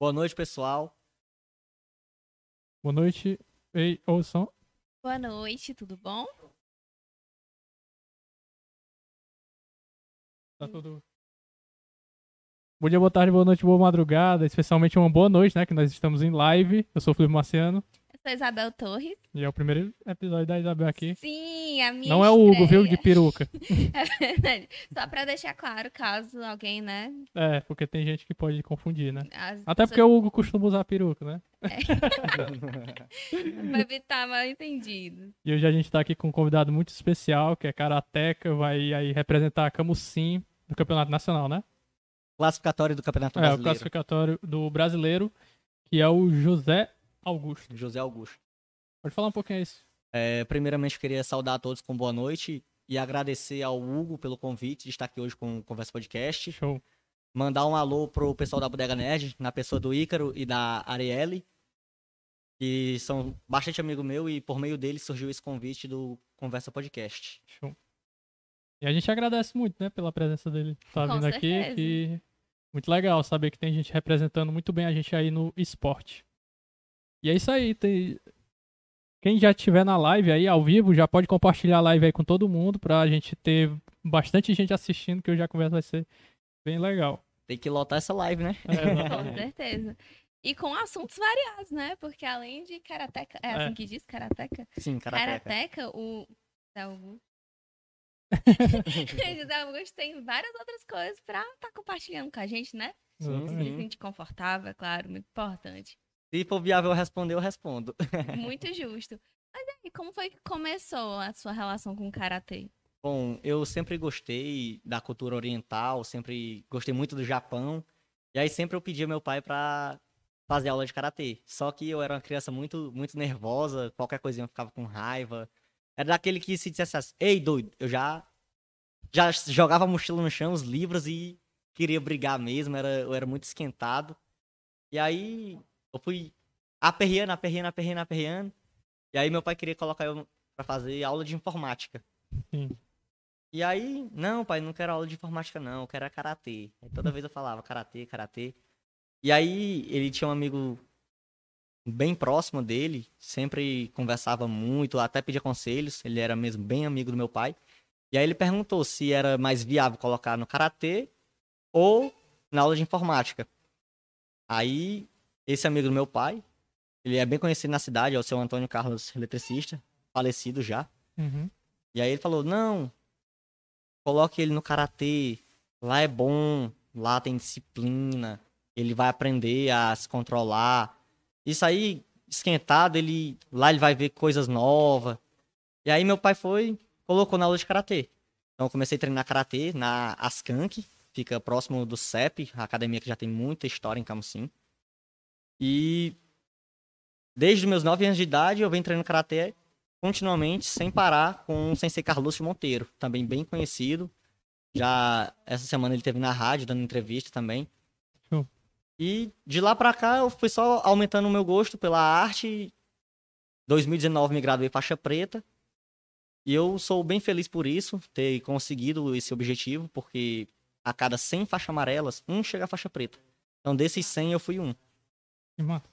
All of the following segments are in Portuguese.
Boa noite, pessoal. Boa noite. Ei, ouçam. Boa noite, tudo bom? Tá tudo. Bom dia, boa tarde, boa noite, boa madrugada. Especialmente uma boa noite, né? Que nós estamos em live. Eu sou o Felipe Marciano. Eu sou Isabel Torres. E é o primeiro episódio da Isabel aqui. Sim, a minha Não é o Hugo, estreia. viu? De peruca. É verdade. Só pra deixar claro, caso alguém, né? É, porque tem gente que pode confundir, né? as Até porque o Hugo costuma usar peruca, né? Pra evitar mal entendido. E hoje a gente tá aqui com um convidado muito especial, que é Karateca, vai aí representar a Camusim do Campeonato Nacional, né? Classificatório do Campeonato É, o Brasileiro. classificatório do brasileiro, que é o José Augusto. José Augusto. Pode falar um pouquinho isso. É, primeiramente, eu queria saudar a todos com boa noite e agradecer ao Hugo pelo convite de estar aqui hoje com o Conversa Podcast. Show. Mandar um alô pro pessoal da Bodega Nerd, na pessoa do Ícaro e da Arielle, que são bastante amigo meu e por meio deles surgiu esse convite do Conversa Podcast. Show. E a gente agradece muito, né, pela presença dele. Tá Com vindo aqui. certeza. Que... Muito legal saber que tem gente representando muito bem a gente aí no esporte. E é isso aí. Tem... Quem já estiver na live aí, ao vivo, já pode compartilhar a live aí com todo mundo pra gente ter bastante gente assistindo, que hoje a conversa vai ser bem legal. Tem que lotar essa live, né? É, Com certeza. E com assuntos variados, né? Porque além de karateca. É assim É. que diz? Karateca? Sim, karateca. Karateca, o. Augusto. José Augusto tem várias outras coisas pra estar compartilhando com a gente, né? Sim. Se sentir confortável, é claro, muito importante. Se for viável eu responder, eu respondo. Muito justo. Mas aí, como foi que começou a sua relação com o karatê? Bom, eu sempre gostei da cultura oriental, sempre gostei muito do Japão. E aí sempre eu pedia meu pai pra fazer aula de karatê. Só que eu era uma criança muito muito nervosa, qualquer coisinha eu ficava com raiva. Era daquele que se dissesse assim, ei, doido, eu já já jogava a mochila no chão, os livros e queria brigar mesmo, era, eu era muito esquentado. E aí eu fui aperreando, aperreando, aperreando, aperreando. E aí meu pai queria colocar eu pra fazer aula de informática. Sim. E aí, não, pai, não quero aula de informática, não, eu quero é karatê. Aí toda vez eu falava karatê, karatê. E aí ele tinha um amigo bem próximo dele, sempre conversava muito, até pedia conselhos, ele era mesmo bem amigo do meu pai. E aí ele perguntou se era mais viável colocar no karatê ou na aula de informática. Aí, esse amigo do meu pai, ele é bem conhecido na cidade, é o seu Antônio Carlos, eletricista, falecido já. Uhum. E aí ele falou: não, coloque ele no karatê, lá é bom, lá tem disciplina, ele vai aprender a se controlar. Isso aí, esquentado, ele lá ele vai ver coisas novas. E aí meu pai foi, colocou na aula de karatê. Então eu comecei a treinar karatê na Askank, fica próximo do CEP, a academia que já tem muita história em Camusim. E desde meus 9 anos de idade eu venho treinando karatê continuamente, sem parar, com o Sensei Carlos Monteiro, também bem conhecido. Já essa semana ele teve na rádio dando entrevista também. Show. E de lá pra cá eu fui só aumentando o meu gosto pela arte. 2019 me graduei faixa preta. E eu sou bem feliz por isso, ter conseguido esse objetivo, porque a cada 100 faixas amarelas, um chega a faixa preta. Então desses 100 eu fui um. Que massa.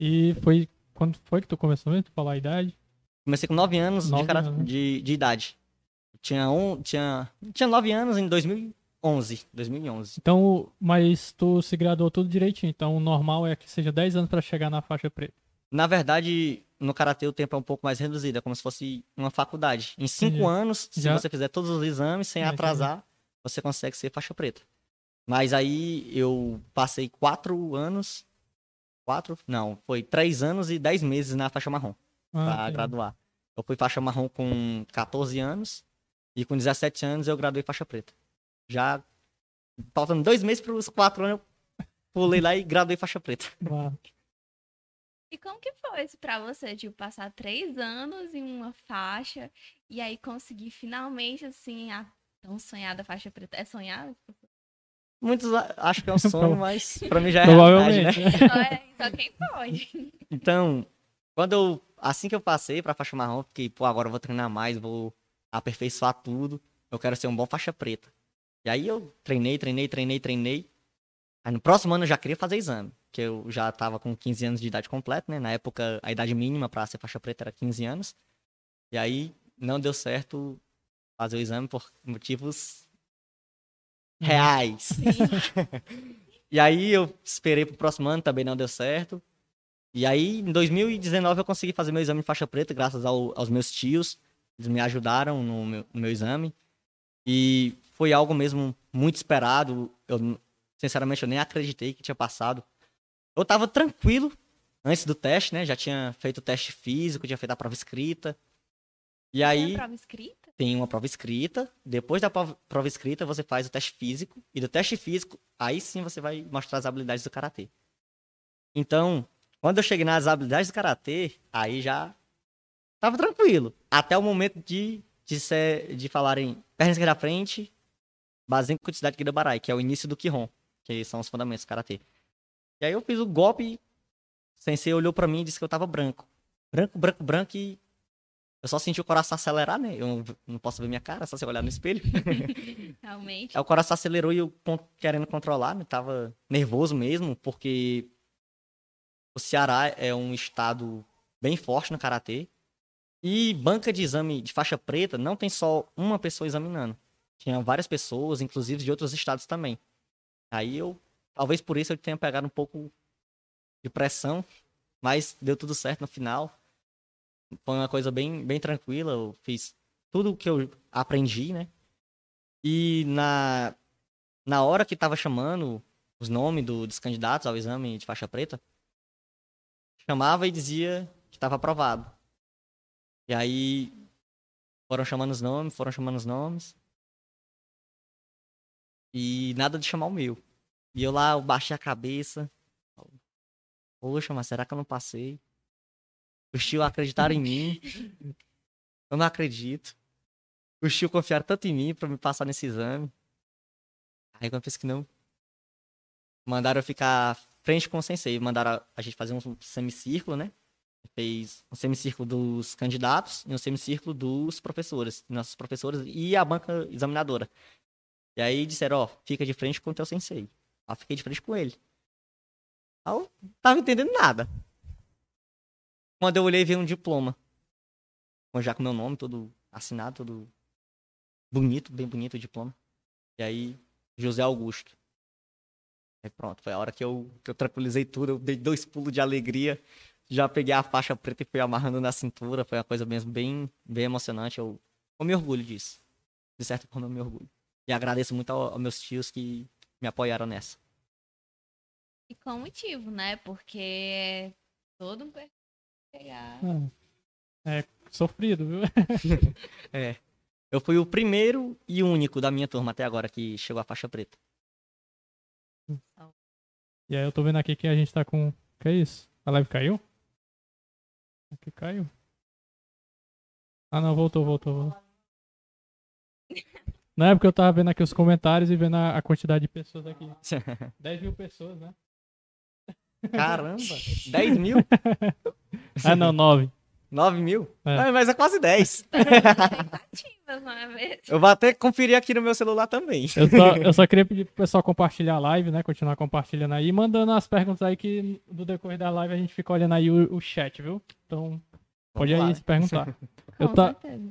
E foi. Quando foi que tu começou mesmo? Tu falar a idade? Comecei com 9 anos, Nove de, cara- anos, né? de, de idade. Tinha, um, tinha, tinha 9 anos em 2011. 2011. Então, mas tu se graduou tudo direitinho. Então, o normal é que seja 10 anos pra chegar na faixa preta. Na verdade, no Karatê o tempo é um pouco mais reduzido. É como se fosse uma faculdade. Em 5 Entendi. anos, se Já- você fizer todos os exames sem Já atrasar, você consegue ser faixa preta. Mas aí eu passei 4 anos... 4? Não, foi 3 anos e 10 meses na faixa marrom. Ah, pra entendi. graduar. Eu fui faixa marrom com 14 anos e com 17 anos eu graduei faixa preta. Já faltando dois meses para os quatro anos, eu pulei lá e graduei faixa preta. Ah, E como que foi isso pra você, tipo, passar três anos em uma faixa e aí conseguir finalmente, assim, a tão sonhada faixa preta? É sonhada? Muitos acham que é um sonho, mas para mim já é realidade, né? Provavelmente. Só, é, só quem pode. Então, quando eu assim que eu passei pra faixa marrom, fiquei, pô, agora eu vou treinar mais, vou aperfeiçoar tudo. Eu quero ser um bom faixa preta. E aí eu treinei, treinei, treinei, treinei. Aí no próximo ano eu já queria fazer exame. porque eu já tava com 15 anos de idade completa, né? Na época, a idade mínima pra ser faixa preta era 15 anos. E aí, não deu certo fazer o exame por motivos reais. e aí, eu esperei pro próximo ano, também não deu certo. E aí, em 2019, eu consegui fazer meu exame de faixa preta, graças ao- aos meus tios. Eles me ajudaram no meu, no meu exame. E foi algo mesmo muito esperado. Eu, sinceramente, eu nem acreditei que tinha passado. Eu tava tranquilo antes do teste, né? Já tinha feito o teste físico, tinha feito a prova escrita. E aí a prova escrita? Tem uma prova escrita. Depois da prova escrita, você faz o teste físico. E do teste físico, aí sim você vai mostrar as habilidades do karatê. Então, quando eu cheguei nas habilidades do karatê, aí já tava tranquilo. Até o momento de, de, ser, de falarem perna esquerda à frente, Bazen Kutsudachi Kidabarai, que é o início do Kihon, que são os fundamentos do karatê. E aí eu fiz o golpe, o sensei olhou pra mim e disse que eu tava branco. Branco, branco, branco e eu só senti o coração acelerar, né? Eu não, não posso ver minha cara, só se eu olhar no espelho. Realmente. Aí o coração acelerou e eu querendo controlar, né? Tava nervoso mesmo, porque o Ceará é um estado bem forte no karatê. E banca de exame de faixa preta não tem só uma pessoa examinando. Tinha várias pessoas, inclusive de outros estados também. Aí eu, talvez por isso eu tenha pegado um pouco de pressão, mas deu tudo certo no final. Foi uma coisa bem, bem tranquila. Eu fiz tudo o que eu aprendi, né? E na, na hora que tava chamando os nomes do- dos candidatos ao exame de faixa preta, chamava e dizia que estava aprovado. E aí foram chamando os nomes, foram chamando os nomes. E nada de chamar o meu. E eu lá, eu baixei a cabeça. Poxa, mas será que eu não passei? Os tios acreditaram em mim. Eu não acredito. Os tios confiaram tanto em mim pra me passar nesse exame. Aí quando eu pensei que não. Mandaram eu ficar frente com o sensei. Mandaram a- gente fazer um semicírculo, né? Fez um semicírculo dos candidatos e um semicírculo dos professores, nossos professores e a banca examinadora. E aí disseram, ó, fica de frente com o teu sensei. Aí fiquei de frente com ele. Aí eu não tava entendendo nada. Quando eu olhei, veio um diploma. Já com meu nome todo assinado, todo bonito, bem bonito o diploma. E aí, José Augusto. Aí pronto, foi a hora que eu, que eu tranquilizei tudo, eu dei dois pulos de alegria. Já peguei a faixa preta e fui amarrando na cintura. Foi uma coisa mesmo bem, bem emocionante. Eu, eu me orgulho disso. De certa forma, eu me orgulho. E agradeço muito ao- aos meus tios que me apoiaram nessa. E com motivo, né? Porque é todo um perfil É, é sofrido, viu? É. Eu fui o primeiro e único da minha turma até agora que chegou à faixa preta. E aí eu tô vendo aqui que a gente tá com. Que é isso? A live caiu? Aqui caiu. Ah não, voltou, voltou. voltou. Na época eu tava vendo aqui os comentários e vendo a, a quantidade de pessoas aqui. 10 mil pessoas, né? Caramba! 10 mil? Ah não, 9. 9 mil? É. Ah, mas é quase 10. Tentativas, não é? Eu vou até conferir aqui no meu celular também. Eu só, eu só queria pedir pro pessoal compartilhar a live, né? Continuar compartilhando aí, mandando as perguntas aí que do decorrer da live a gente fica olhando aí o, o chat, viu? Então, pode Vamos aí lá. se perguntar. Eu Com tá- certeza.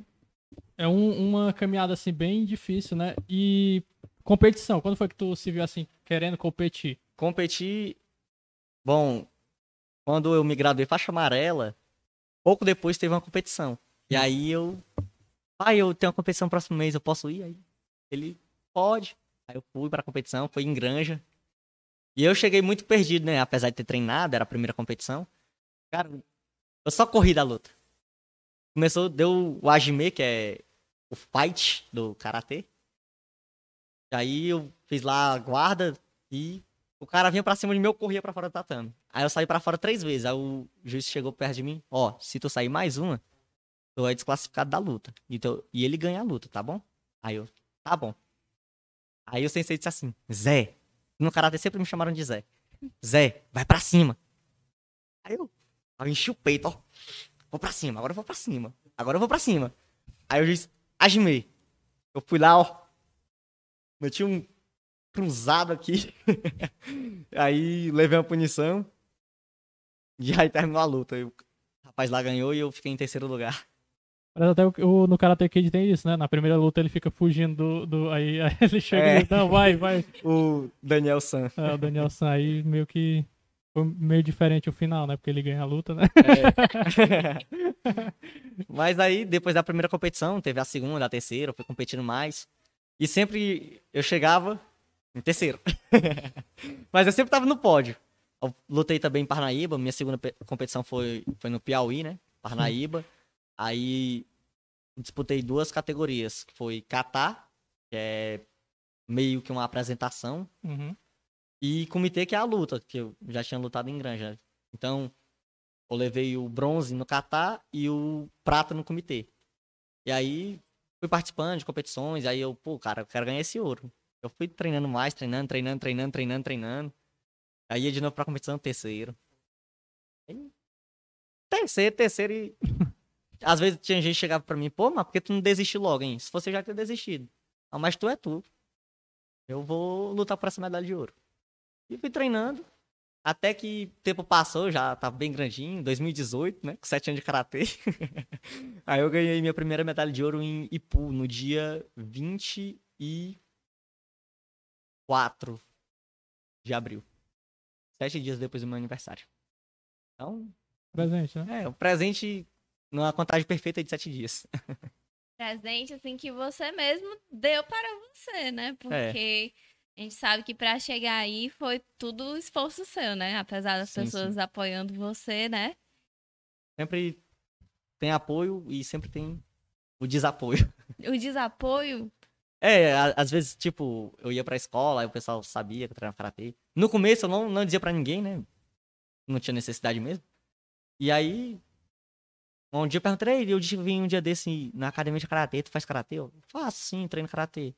É um- uma caminhada assim bem difícil, né? E competição, quando foi que tu se viu assim querendo competir? Competir. Bom, quando eu me graduei faixa amarela, pouco depois teve uma competição. E aí eu. Pai, eu tenho uma competição próximo mês, eu posso ir? Aí ele pode. Aí eu fui pra competição, foi em Granja. E eu cheguei muito perdido, né? Apesar de ter treinado, era a primeira competição. Cara, eu só corri da luta. Começou, deu o Ajime, que é o fight do karatê. Aí eu fiz lá a guarda e o cara vinha pra cima de mim, eu corria pra fora do tatame. Aí eu saí pra fora três vezes. Aí o juiz chegou perto de mim, ó, se tu sair mais uma, tu é desclassificado da luta. E, tu- e ele ganha a luta, tá bom? Aí eu, tá bom. Aí o sensei disse assim, Zé, no karatê sempre me chamaram de Zé. Zé, vai pra cima. Aí eu, eu enchi o peito, ó. Vou pra cima, agora eu vou pra cima. Agora eu vou pra cima. Aí eu disse, Ajime. Eu fui lá, ó. Meti um cruzado aqui. aí levei uma punição. E aí terminou a luta. o rapaz lá ganhou e eu fiquei em terceiro lugar. Mas até o, o, no Karate Kid tem isso, né? Na primeira luta ele fica fugindo do. do aí, aí, ele chega é. e diz, não, vai, vai. O Daniel San. É, o Daniel San aí meio que. Foi meio diferente o final, né? Porque ele ganha a luta, né? É. Mas aí, depois da primeira competição, teve a segunda, a terceira, eu fui competindo mais. E sempre eu chegava em terceiro. Mas eu sempre tava no pódio. Eu lutei também em Parnaíba, minha segunda competição foi, foi no Piauí, né? Parnaíba. Aí disputei duas categorias, que foi kata, que é meio que uma apresentação, uhum. e comitê, que é a luta, que eu já tinha lutado em granja. Então, eu levei o bronze no kata e o prata no comitê. E aí, fui participando de competições, aí eu, pô, cara, eu quero ganhar esse ouro. Eu fui treinando mais, treinando, treinando, treinando, treinando, treinando. Aí ia de novo pra competição, terceiro. Terceiro, terceiro e Às vezes tinha gente que chegava pra mim, pô, mas por que tu não desiste logo, hein? Se você já ter desistido. Ah, mas tu é tu. Eu vou lutar por essa medalha de ouro. E fui treinando. Até que o tempo passou, já tava bem grandinho, 2018, né? Com 7 anos de karatê. Aí eu ganhei minha primeira medalha de ouro em Ipu, no dia 24 de abril. Sete dias depois do meu aniversário. Então. Presente, né? É, o presente numa contagem perfeita de sete dias. Presente, assim, que você mesmo deu para você, né? Porque é. a gente sabe que para chegar aí foi tudo esforço seu, né? Apesar das sim, pessoas sim. apoiando você, né? Sempre tem apoio e sempre tem o desapoio. O desapoio? É, às vezes, tipo, eu ia pra escola, aí o pessoal sabia que eu treinava karatê. No começo eu não, não dizia pra ninguém, né? Não tinha necessidade mesmo. E aí, um dia eu perguntei, eu vim um dia desse na academia de karatê, tu faz karatê? Eu faço sim, treino karatê.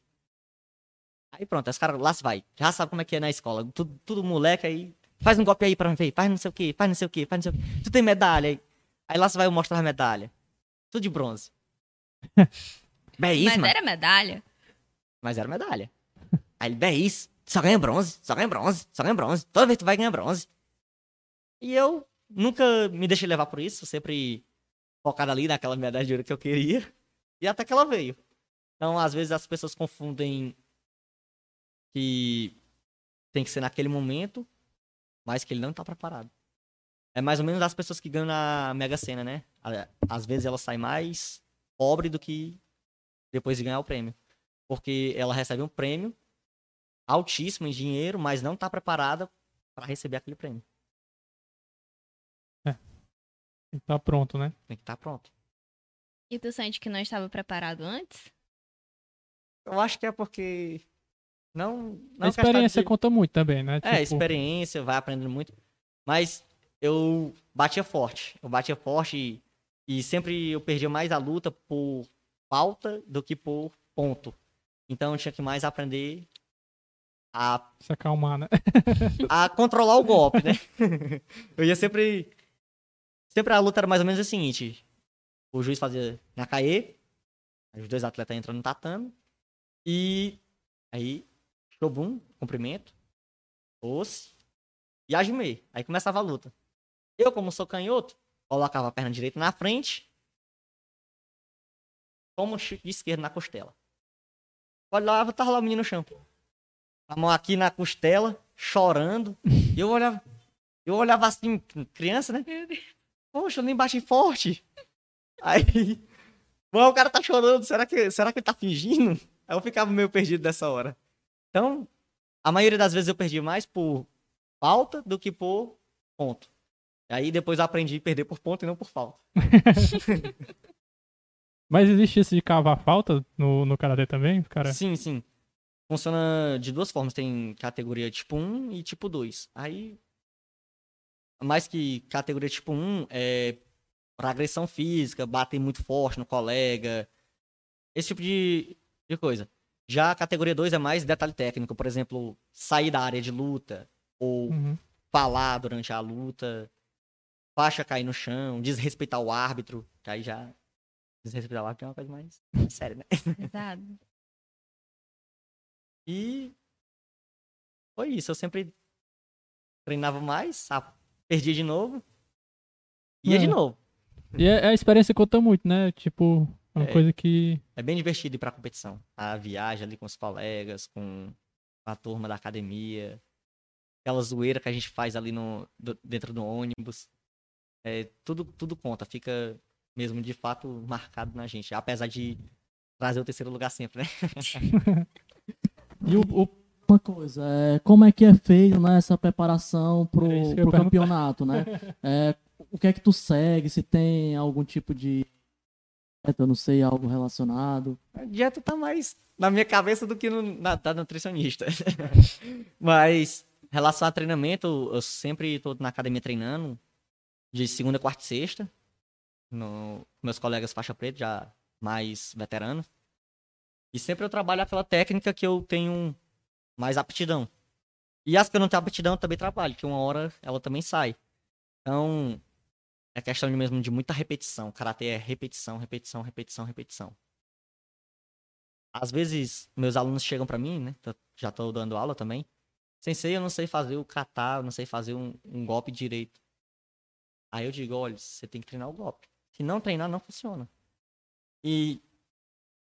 Aí pronto, os caras lá se vai. Já sabe como é que é na escola. Tudo, tudo moleque aí. Faz um golpe aí pra mim ver. Faz não sei o que, faz não sei o que, faz não sei o que. Tu tem medalha aí. Aí lá se vai eu mostrar a medalha. Tudo de bronze. Bem, isso, Mas era medalha? Mas era medalha. Aí ele, bem, isso. Só ganha bronze, só ganha bronze, só ganha bronze. Toda vez tu vai ganhar bronze. E eu nunca me deixei levar por isso. Sempre focada ali naquela medalha de ouro que eu queria. E até que ela veio. Então, às vezes, as pessoas confundem que tem que ser naquele momento, mas que ele não tá preparado. É mais ou menos das pessoas que ganham na Mega Sena, né? Às vezes ela sai mais pobre do que depois de ganhar o prêmio. Porque ela recebe um prêmio altíssimo em dinheiro, mas não tá preparada para receber aquele prêmio. Tem que estar tá pronto, né? Tem que estar tá pronto. E tu sente que não estava preparado antes? Eu acho que é porque. Não. não a experiência de... conta muito também, né? É, tipo... É, experiência, vai aprendendo muito. Mas eu batia forte. Eu batia forte e, e sempre eu perdia mais a luta por falta do que por ponto. Então eu tinha que mais aprender a. Se acalmar, né? a controlar o golpe, né? eu ia sempre Sempre a luta era mais ou menos a seguinte: o juiz fazia na caê, os dois atletas entram no tatame, e aí, shobum, cumprimento, osse, e ajimei. Aí começava a luta. Eu, como sou canhoto, colocava a perna direita na frente, como esquerda na costela. Olhava, tava lá o menino no chão. A mão aqui na costela, chorando. E eu olhava, eu olhava assim, criança, né? Poxa, eu nem bati forte. Aí, bom, o cara tá chorando, será que, será que ele tá fingindo? Aí eu ficava meio perdido dessa hora. Então, a maioria das vezes eu perdi mais por falta do que por ponto. Aí depois eu aprendi a perder por ponto e não por falta. Mas existe esse de cavar falta no, no Karatê também, cara? Sim, sim. Funciona de duas formas. Tem categoria tipo 1 e tipo 2. Aí mais que categoria tipo 1 é para agressão física, bater muito forte no colega, esse tipo de, de coisa. Já a categoria 2 é mais detalhe técnico, por exemplo, sair da área de luta, ou uhum. falar durante a luta, faixa cair no chão, desrespeitar o árbitro, que aí já. Desrespeitar o árbitro é uma coisa mais séria, né? Exato. E foi isso. Eu sempre treinava mais, perdia de novo, ia é. de novo. E a, é, a experiência conta muito, né? Tipo, é uma é, coisa que. É bem divertido ir pra competição. A viagem ali com os colegas, com a turma da academia. Aquela zoeira que a gente faz ali no, do, dentro do ônibus. É, tudo, tudo conta, fica mesmo de fato marcado na gente. Apesar de trazer o terceiro lugar sempre, né? e o, o, uma coisa, é, como é que é feito né, essa preparação pro, pro campeonato, né? É, o que é que tu segue? Se tem algum tipo de dieta, não sei, algo relacionado? A dieta tá mais na minha cabeça do que no, na, da nutricionista. Mas, em relação a treinamento, eu sempre estou na academia treinando de segunda, quarta e sexta. No, meus colegas faixa preta, já mais veteranos. E sempre eu trabalho aquela técnica que eu tenho mais aptidão. E as que eu não tenho aptidão eu também trabalho, que uma hora ela também sai. Então, é questão mesmo de muita repetição. Karatê é repetição, repetição, repetição, repetição. Às vezes, meus alunos chegam para mim, né? Já tô dando aula também. Sensei, eu não sei fazer o kata, eu não sei fazer um, um golpe direito. Aí eu digo, olha, você tem que treinar o golpe. Se não treinar, não funciona. E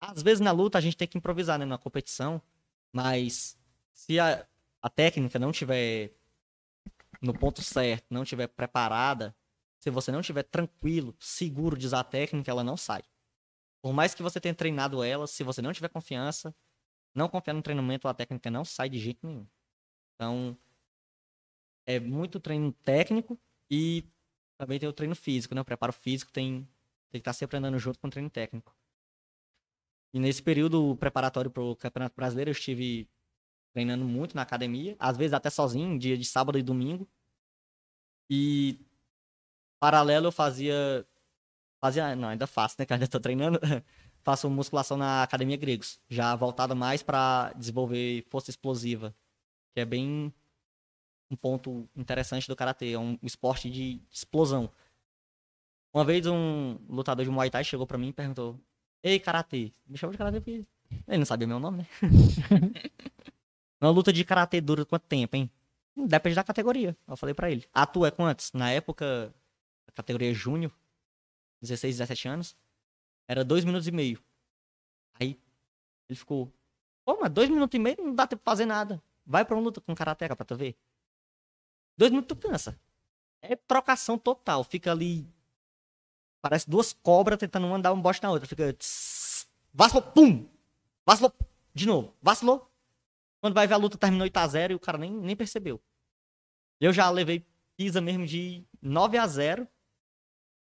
às vezes na luta a gente tem que improvisar, né? Na competição. Mas se a, a técnica não tiver no ponto certo, não tiver preparada, se você não estiver tranquilo, seguro de usar a técnica, ela não sai. Por mais que você tenha treinado ela, se você não tiver confiança, não confiar no treinamento, a técnica não sai de jeito nenhum. Então, é muito treino técnico e também tem o treino físico, né? O preparo físico tem, tem que estar sempre andando junto com o treino técnico. E nesse período preparatório para o Campeonato Brasileiro, eu estive treinando muito na academia, às vezes até sozinho, dia de sábado e domingo. E Paralelo eu fazia. Fazia. Não, ainda faço, né? Que ainda tô treinando. Faço musculação na Academia Gregos. Já voltada mais para desenvolver força explosiva. Que é bem um ponto interessante do karatê. É um esporte de explosão. Uma vez um lutador de Muay Thai chegou para mim e perguntou: Ei, karatê. Me chamou de karatê porque ele não sabia meu nome, né? Uma luta de karatê dura quanto tempo, hein? Depende da categoria. Eu falei para ele. A tua é quantos? Na época, categoria júnior, 16, 17 anos, era dois minutos e meio. Aí ele ficou, pô, mas dois minutos e meio não dá tempo pra fazer nada. Vai pra uma luta com karateca pra tu ver. Dois minutos tu cansa. É trocação total. Fica ali. Parece duas cobras tentando uma dar um bote na outra. Fica. Vacilou, pum! Vacilou, de novo. Vacilou. Quando vai ver a luta terminou 8x0 e o cara nem, nem percebeu. Eu já levei pisa mesmo de 9 a 0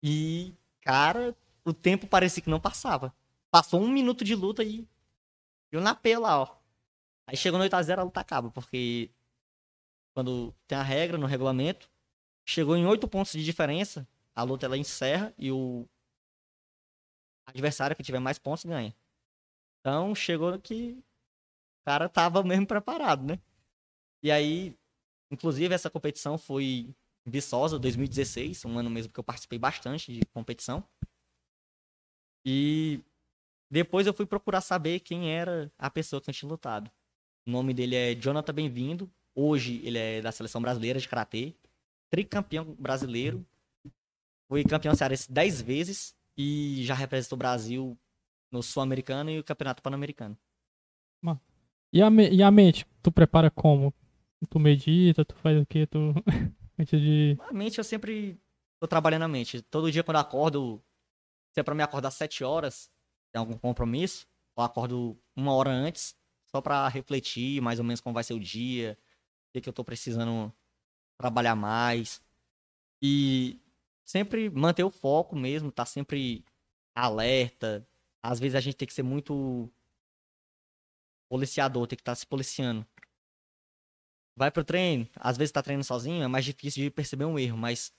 e, cara, o tempo parecia que não passava. Passou um minuto de luta e eu na P lá, ó. Aí chegou no 8x0, a luta acaba, porque quando tem a regra no regulamento, chegou em 8 pontos de diferença, a luta ela encerra e o adversário que tiver mais pontos ganha. Então chegou que o cara tava mesmo preparado, né? E aí, inclusive, essa competição foi Viçosa 2016, um ano mesmo que eu participei bastante de competição. E depois eu fui procurar saber quem era a pessoa que eu tinha lutado. O nome dele é Jonathan Bem-vindo. Hoje ele é da seleção brasileira de karatê, tricampeão brasileiro. Foi campeão cearense 10 vezes e já representou o Brasil no Sul-Americano e o Campeonato Pan-Americano. E a, e a mente, tu prepara como? Tu medita, tu faz o quê? Tu... Antes de. A mente eu sempre tô trabalhando a mente. Todo dia quando eu acordo, se é pra me acordar 7 horas, tem algum compromisso, eu acordo uma hora antes, só pra refletir mais ou menos como vai ser o dia, que, que eu tô precisando trabalhar mais. E sempre manter o foco mesmo, tá sempre alerta. Às vezes a gente tem que ser muito policiador, tem que estar tá se policiando vai pro treino, às vezes tá treinando sozinho, é mais difícil de perceber um erro, mas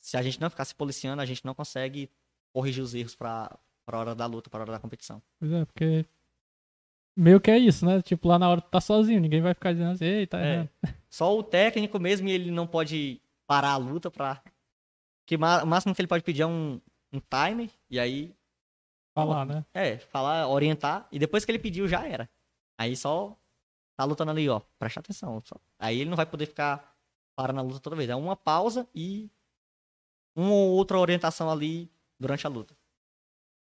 se a gente não ficar se policiando, a gente não consegue corrigir os erros pra, pra hora da luta, pra hora da competição. Pois é, porque meio que é isso, né? Tipo, lá na hora tu tá sozinho, ninguém vai ficar dizendo assim, ei, tá é. Só o técnico mesmo, ele não pode parar a luta pra... Que o máximo que ele pode pedir é um, um timer, e aí... Falar, né? É, falar, orientar, e depois que ele pediu, já era. Aí só tá lutando ali, ó. Presta atenção. Só. Aí ele não vai poder ficar parando a luta toda vez. É uma pausa e uma ou outra orientação ali durante a luta.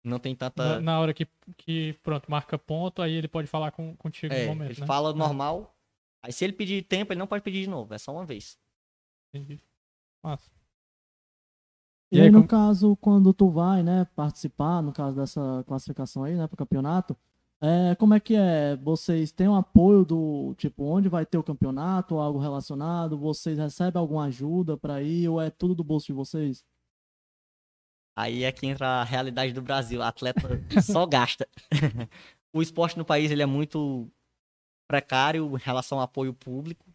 Não tem tanta. Na, na hora que, que, pronto, marca ponto, aí ele pode falar com, contigo é, no momento. Ele né? fala é. normal. Aí se ele pedir tempo, ele não pode pedir de novo. É só uma vez. Entendi. Massa. E, e aí, no como... caso, quando tu vai, né, participar, no caso dessa classificação aí, né, pro campeonato, é, como é que é? Vocês têm um apoio do, tipo, onde vai ter o campeonato ou algo relacionado? Vocês recebem alguma ajuda para ir ou é tudo do bolso de vocês? Aí é que entra a realidade do Brasil. O atleta só gasta. o esporte no país ele é muito precário em relação ao apoio público.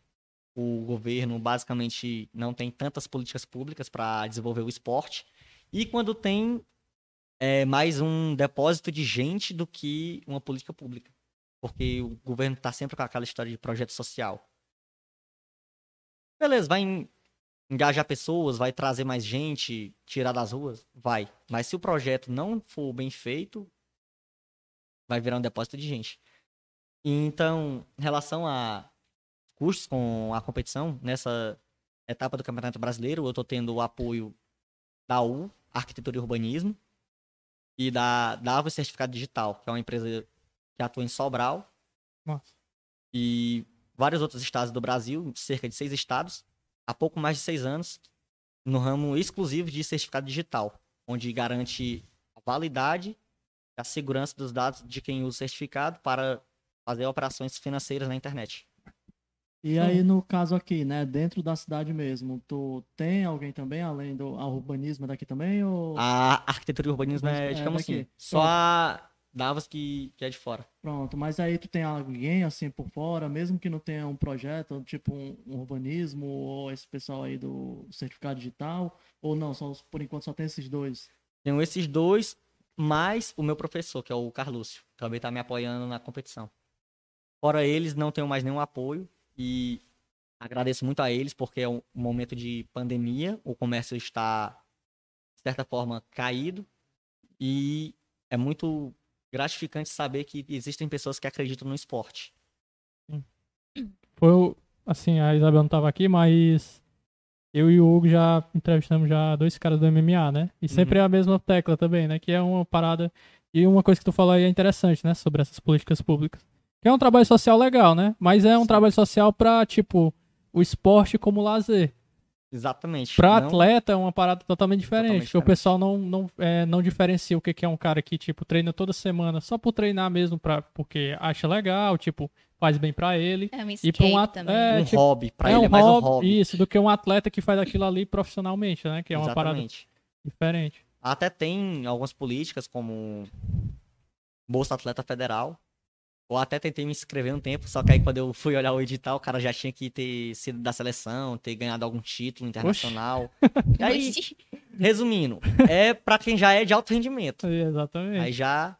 O governo basicamente não tem tantas políticas públicas para desenvolver o esporte. E quando tem, é mais um depósito de gente do que uma política pública. Porque o governo está sempre com aquela história de projeto social. Beleza, vai engajar pessoas, vai trazer mais gente, tirar das ruas? Vai. Mas se o projeto não for bem feito, vai virar um depósito de gente. Então, em relação a custos com a competição, nessa etapa do Campeonato Brasileiro, eu estou tendo o apoio da U, Arquitetura e Urbanismo, e da, da Certificado Digital, que é uma empresa que atua em Sobral. Nossa. E vários outros estados do Brasil, cerca de seis estados, há pouco mais de seis anos no ramo exclusivo de certificado digital, onde garante a validade e a segurança dos dados de quem usa o certificado para fazer operações financeiras na internet. E aí, no caso aqui, né, dentro da cidade mesmo, tu tem alguém também, além do urbanismo daqui também? Ou... A arquitetura e urbanismo é, digamos é assim, só a Davos que, que é de fora. Pronto, mas aí tu tem alguém assim por fora, mesmo que não tenha um projeto, tipo um, um urbanismo, ou esse pessoal aí do certificado digital, ou não, só, por enquanto só tem esses dois? Tenho esses dois, mais o meu professor, que é o Carlúcio, também tá me apoiando na competição. Fora eles, não tenho mais nenhum apoio e agradeço muito a eles, porque é um momento de pandemia, o comércio está, de certa forma, caído, e é muito gratificante saber que existem pessoas que acreditam no esporte. Foi, assim, a Isabel não estava aqui, mas eu e o Hugo já entrevistamos já dois caras do MMA, né? E sempre uhum. é a mesma tecla também, né? Que é uma parada. E uma coisa que tu falou aí é interessante, né? Sobre essas políticas públicas. Que é um trabalho social legal, né? Mas é um Sim. trabalho social pra, tipo, o esporte como lazer. Exatamente. Pra não... atleta é uma parada totalmente diferente. Totalmente diferente. o pessoal não, não, é, não diferencia o que, que é um cara que, tipo, treina toda semana só por treinar mesmo, pra, porque acha legal, tipo, faz bem para ele. É um e pra um, at... é, um tipo, hobby, pra é ele um é mais hobby, um hobby. Isso, do que um atleta que faz aquilo ali profissionalmente, né? Que é uma Exatamente. parada diferente. Até tem algumas políticas como Bolsa Atleta Federal, ou até tentei me inscrever um tempo, só que aí quando eu fui olhar o edital, o cara já tinha que ter sido da seleção, ter ganhado algum título internacional. E aí, resumindo, é para quem já é de alto rendimento. É, exatamente. Aí já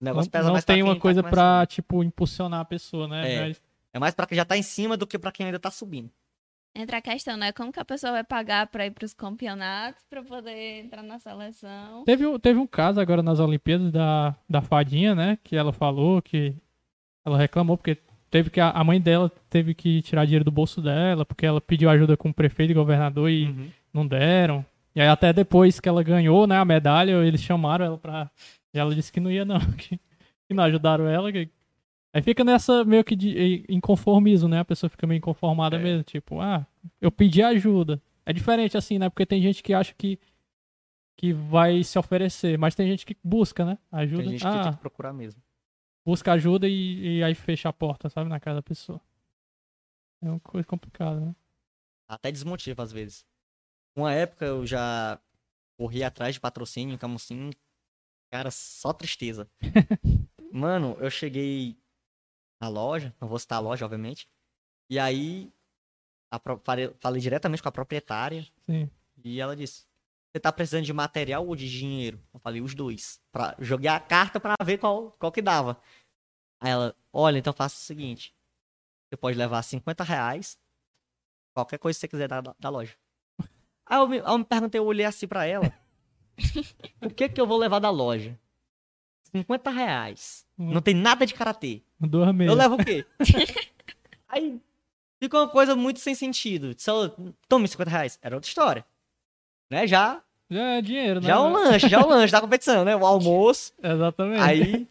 o negócio não, pesa não mais tem uma tá coisa tá para tipo impulsionar a pessoa, né? É, Mas... é mais para quem já tá em cima do que para quem ainda tá subindo. Entra a questão, né? Como que a pessoa vai pagar para ir para os campeonatos para poder entrar na seleção? Teve, teve um caso agora nas Olimpíadas da, da Fadinha, né? Que ela falou que ela reclamou porque teve que a mãe dela teve que tirar dinheiro do bolso dela porque ela pediu ajuda com o prefeito e governador e uhum. não deram. E aí até depois que ela ganhou, né, a medalha, eles chamaram ela pra e ela disse que não ia não, que, que não ajudaram ela, que... Aí fica nessa meio que de inconformismo, né? A pessoa fica meio inconformada é. mesmo, tipo, ah, eu pedi ajuda. É diferente assim, né? Porque tem gente que acha que que vai se oferecer, mas tem gente que busca, né? Ajuda. Tem gente ah, que tem que procurar mesmo busca ajuda e, e aí fecha a porta, sabe, na casa da pessoa. É uma coisa complicada, né? Até desmotiva às vezes. Uma época eu já corri atrás de patrocínio Camusim. Cara, só tristeza. Mano, eu cheguei na loja, não vou citar a loja, obviamente. E aí, falei, falei, diretamente com a proprietária. Sim. E ela disse: Você tá precisando de material ou de dinheiro? Eu falei: Os dois. Pra, joguei a carta para ver qual, qual que dava. Aí ela, olha, então faça o seguinte. Você pode levar 50 reais, qualquer coisa que você quiser da, da loja. Aí eu me, eu me perguntei, eu olhei assim pra ela. o que que eu vou levar da loja? 50 reais. Não tem nada de karatê. Eu levo o quê? Ficou uma coisa muito sem sentido. Só, tome 50 reais. Era outra história. Né? Já. Já é dinheiro, né? Já é o lanche, já é o lanche da competição, né? O almoço. Exatamente. Aí.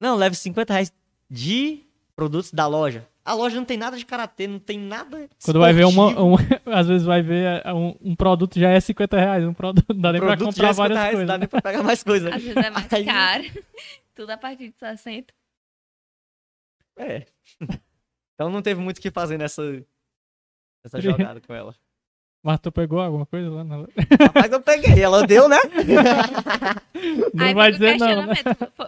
Não, leve 50 reais de produtos da loja. A loja não tem nada de karatê, não tem nada. Quando vai ver uma. Um, às vezes vai ver é, um, um, produto já é 50 reais. Um produto não dá nem pra comprar é várias reais, coisas. Não dá nem pra pegar mais coisas. Às vezes é mais Aí... caro. Tudo a partir de 60. É. Então não teve muito o que fazer nessa, nessa jogada com ela. Mas tu pegou alguma coisa lá? Na... Rapaz, eu peguei. Ela deu, né? não Aí vai dizer não, né?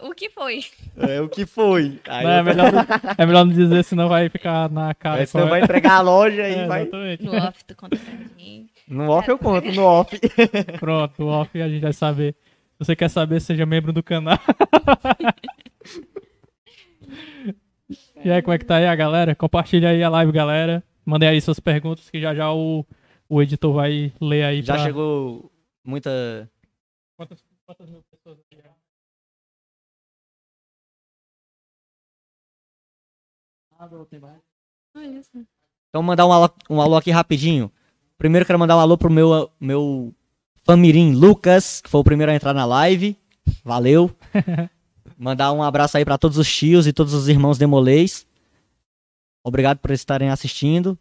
O que foi? É, o que foi. Não, é, melhor, é melhor não dizer, senão vai ficar na cara. Aí senão vai entregar a loja e é, vai... Exatamente. No off, tu conta pra mim. No off eu conto, no off. Pronto, no off a gente vai saber. Se você quer saber, seja membro do canal. e aí, como é que tá aí a galera? Compartilha aí a live, galera. Mandem aí suas perguntas que já já o o editor vai ler aí. Já pra... chegou muita. Quantas, quantas mil pessoas aqui já? Então, mandar um alô, um alô aqui rapidinho. Primeiro, quero mandar um alô pro meu, meu famirim Lucas, que foi o primeiro a entrar na live. Valeu. mandar um abraço aí para todos os tios e todos os irmãos Demolês. Obrigado por estarem assistindo.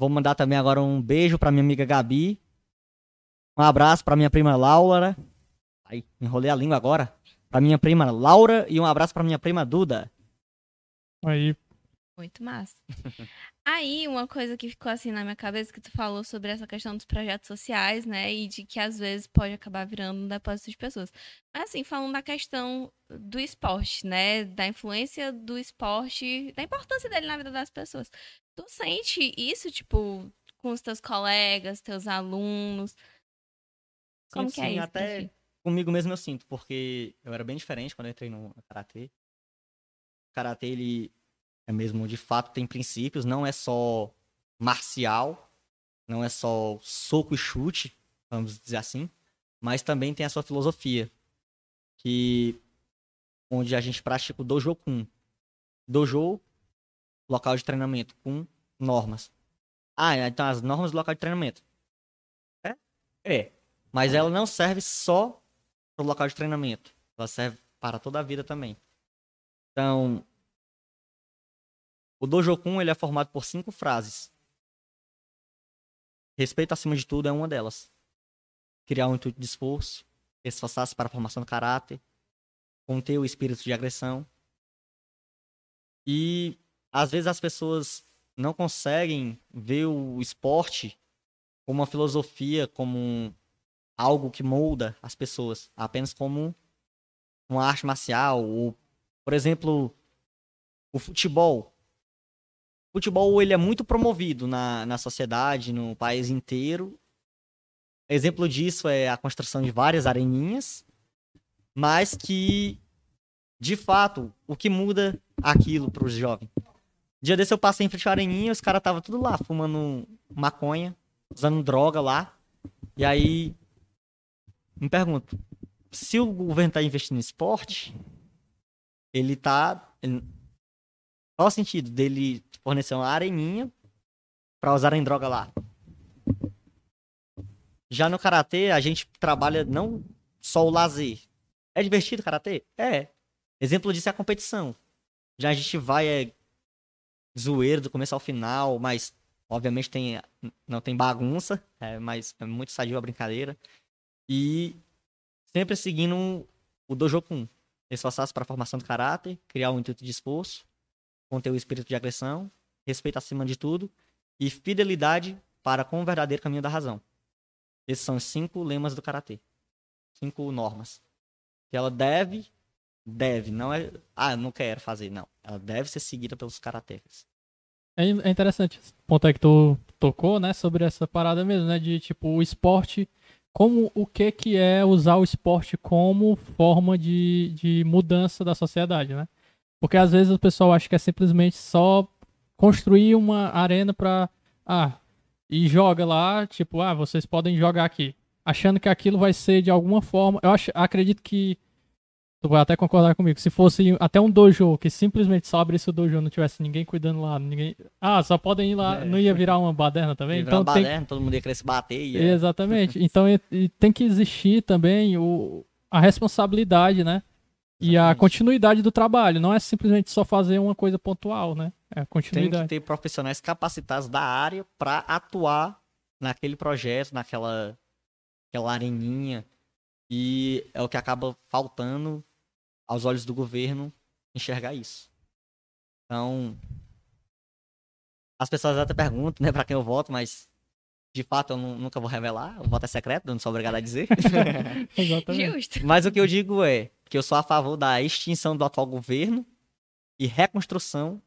Vou mandar também agora um beijo para minha amiga Gabi. Um abraço para minha prima Laura. Aí, enrolei a língua agora. Para minha prima Laura e um abraço para minha prima Duda. Aí. Muito massa. Aí, uma coisa que ficou assim na minha cabeça, que tu falou sobre essa questão dos projetos sociais, né? E de que às vezes pode acabar virando um depósito de pessoas. Mas assim, falando da questão do esporte, né? Da influência do esporte, da importância dele na vida das pessoas. Tu sente isso, tipo, com os teus colegas, teus alunos? Como sim, que é sim, isso? Até comigo mesmo eu sinto, porque eu era bem diferente quando eu entrei no karatê. O karatê, ele é mesmo, de fato, tem princípios, não é só marcial, não é só soco e chute, vamos dizer assim, mas também tem a sua filosofia, que onde a gente pratica o dojo kun. Dojo local de treinamento com normas. Ah, então as normas do local de treinamento. É? É. Mas ela não serve só para o local de treinamento. Ela serve para toda a vida também. Então, o Dojokun ele é formado por cinco frases. Respeito acima de tudo é uma delas. Criar um intuito de esforço, esforçar-se para a formação do caráter, conter o espírito de agressão. E às vezes as pessoas não conseguem ver o esporte como uma filosofia, como algo que molda as pessoas, apenas como uma arte marcial, ou, por exemplo, o futebol. Futebol ele é muito promovido na, na sociedade, no país inteiro. Exemplo disso é a construção de várias areninhas, mas que, de fato, o que muda aquilo para os jovens? Dia desse eu passei em frente à areninha, os caras tava tudo lá, fumando maconha, usando droga lá. E aí, me pergunto, se o governo tá investindo em esporte, ele tá... Qual o sentido dele fornecer uma areninha para usarem droga lá? Já no karatê, a gente trabalha não só o lazer. É divertido karatê? É. Exemplo disso é a competição. Já a gente vai é, zoeiro do começo ao final, mas obviamente tem, não tem bagunça, é, mas é muito sadio a brincadeira. E sempre seguindo o Dojo Kun. Esforçar-se para a formação do caráter, criar um intuito de esforço, conter o espírito de agressão, respeito acima de tudo e fidelidade para com o verdadeiro caminho da razão. Esses são os cinco lemas do karatê. Cinco normas. Que ela deve Deve, não é. Ah, não quero fazer, não. Ela deve ser seguida pelos karatecas. É, é interessante o ponto aí que tu tocou, né, sobre essa parada mesmo, né, de tipo o esporte, como o que que é usar o esporte como forma de, de mudança da sociedade, né? Porque às vezes o pessoal acha que é simplesmente só construir uma arena pra. Ah, e joga lá, tipo, ah, vocês podem jogar aqui. Achando que aquilo vai ser de alguma forma. Eu acho, acredito que tu vai até concordar comigo. Se fosse até um dojo que simplesmente só abrisse o dojo, não tivesse ninguém cuidando lá, ninguém. Ah, só podem ir lá, é. não ia virar uma baderna também? Ia então uma tem... baderna, todo mundo ia querer se bater. Ia... Exatamente. então e, e tem que existir também o, a responsabilidade, né? E a continuidade do trabalho, não é simplesmente só fazer uma coisa pontual, né? É a continuidade. Tem que ter profissionais capacitados da área para atuar naquele projeto, naquela aquela areninha. E é o que acaba faltando aos olhos do governo enxergar isso. Então, as pessoas até perguntam, né, para quem eu voto, mas de fato eu nunca vou revelar, o voto é secreto, não sou obrigado a dizer. Exatamente. Mas o que eu digo é que eu sou a favor da extinção do atual governo e reconstrução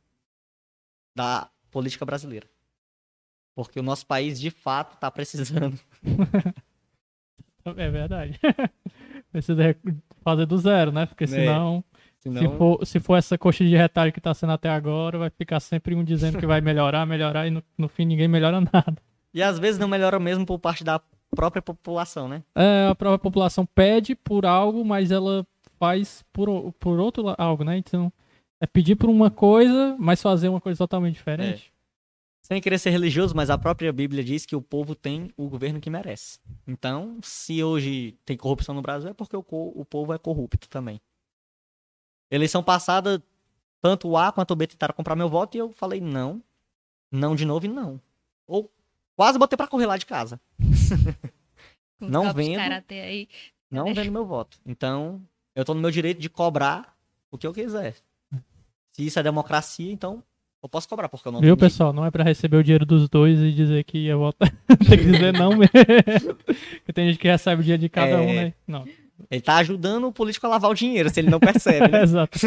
da política brasileira. Porque o nosso país, de fato, está precisando. é verdade. Precisa fazer do zero, né? Porque senão, senão... Se, for, se for essa coxa de retalho que está sendo até agora, vai ficar sempre um dizendo que vai melhorar, melhorar, e no, no fim ninguém melhora nada. E às vezes não melhora mesmo por parte da própria população, né? É, a própria população pede por algo, mas ela faz por, por outro algo, né? Então, é pedir por uma coisa, mas fazer uma coisa totalmente diferente. É. Sem querer ser religioso, mas a própria Bíblia diz que o povo tem o governo que merece. Então, se hoje tem corrupção no Brasil, é porque o, o povo é corrupto também. Eleição passada, tanto o A quanto o B tentaram comprar meu voto e eu falei não. Não de novo e não. Ou quase botei para correr lá de casa. não vendo. Não vendo meu voto. Então, eu tô no meu direito de cobrar o que eu quiser. Se isso é democracia, então eu posso cobrar, porque eu não Viu, pessoal? Não é pra receber o dinheiro dos dois e dizer que ia votar. tem que dizer não mesmo. porque tem gente que recebe o dinheiro de cada é... um, né? Não. Ele tá ajudando o político a lavar o dinheiro, se ele não percebe. Né? Exato.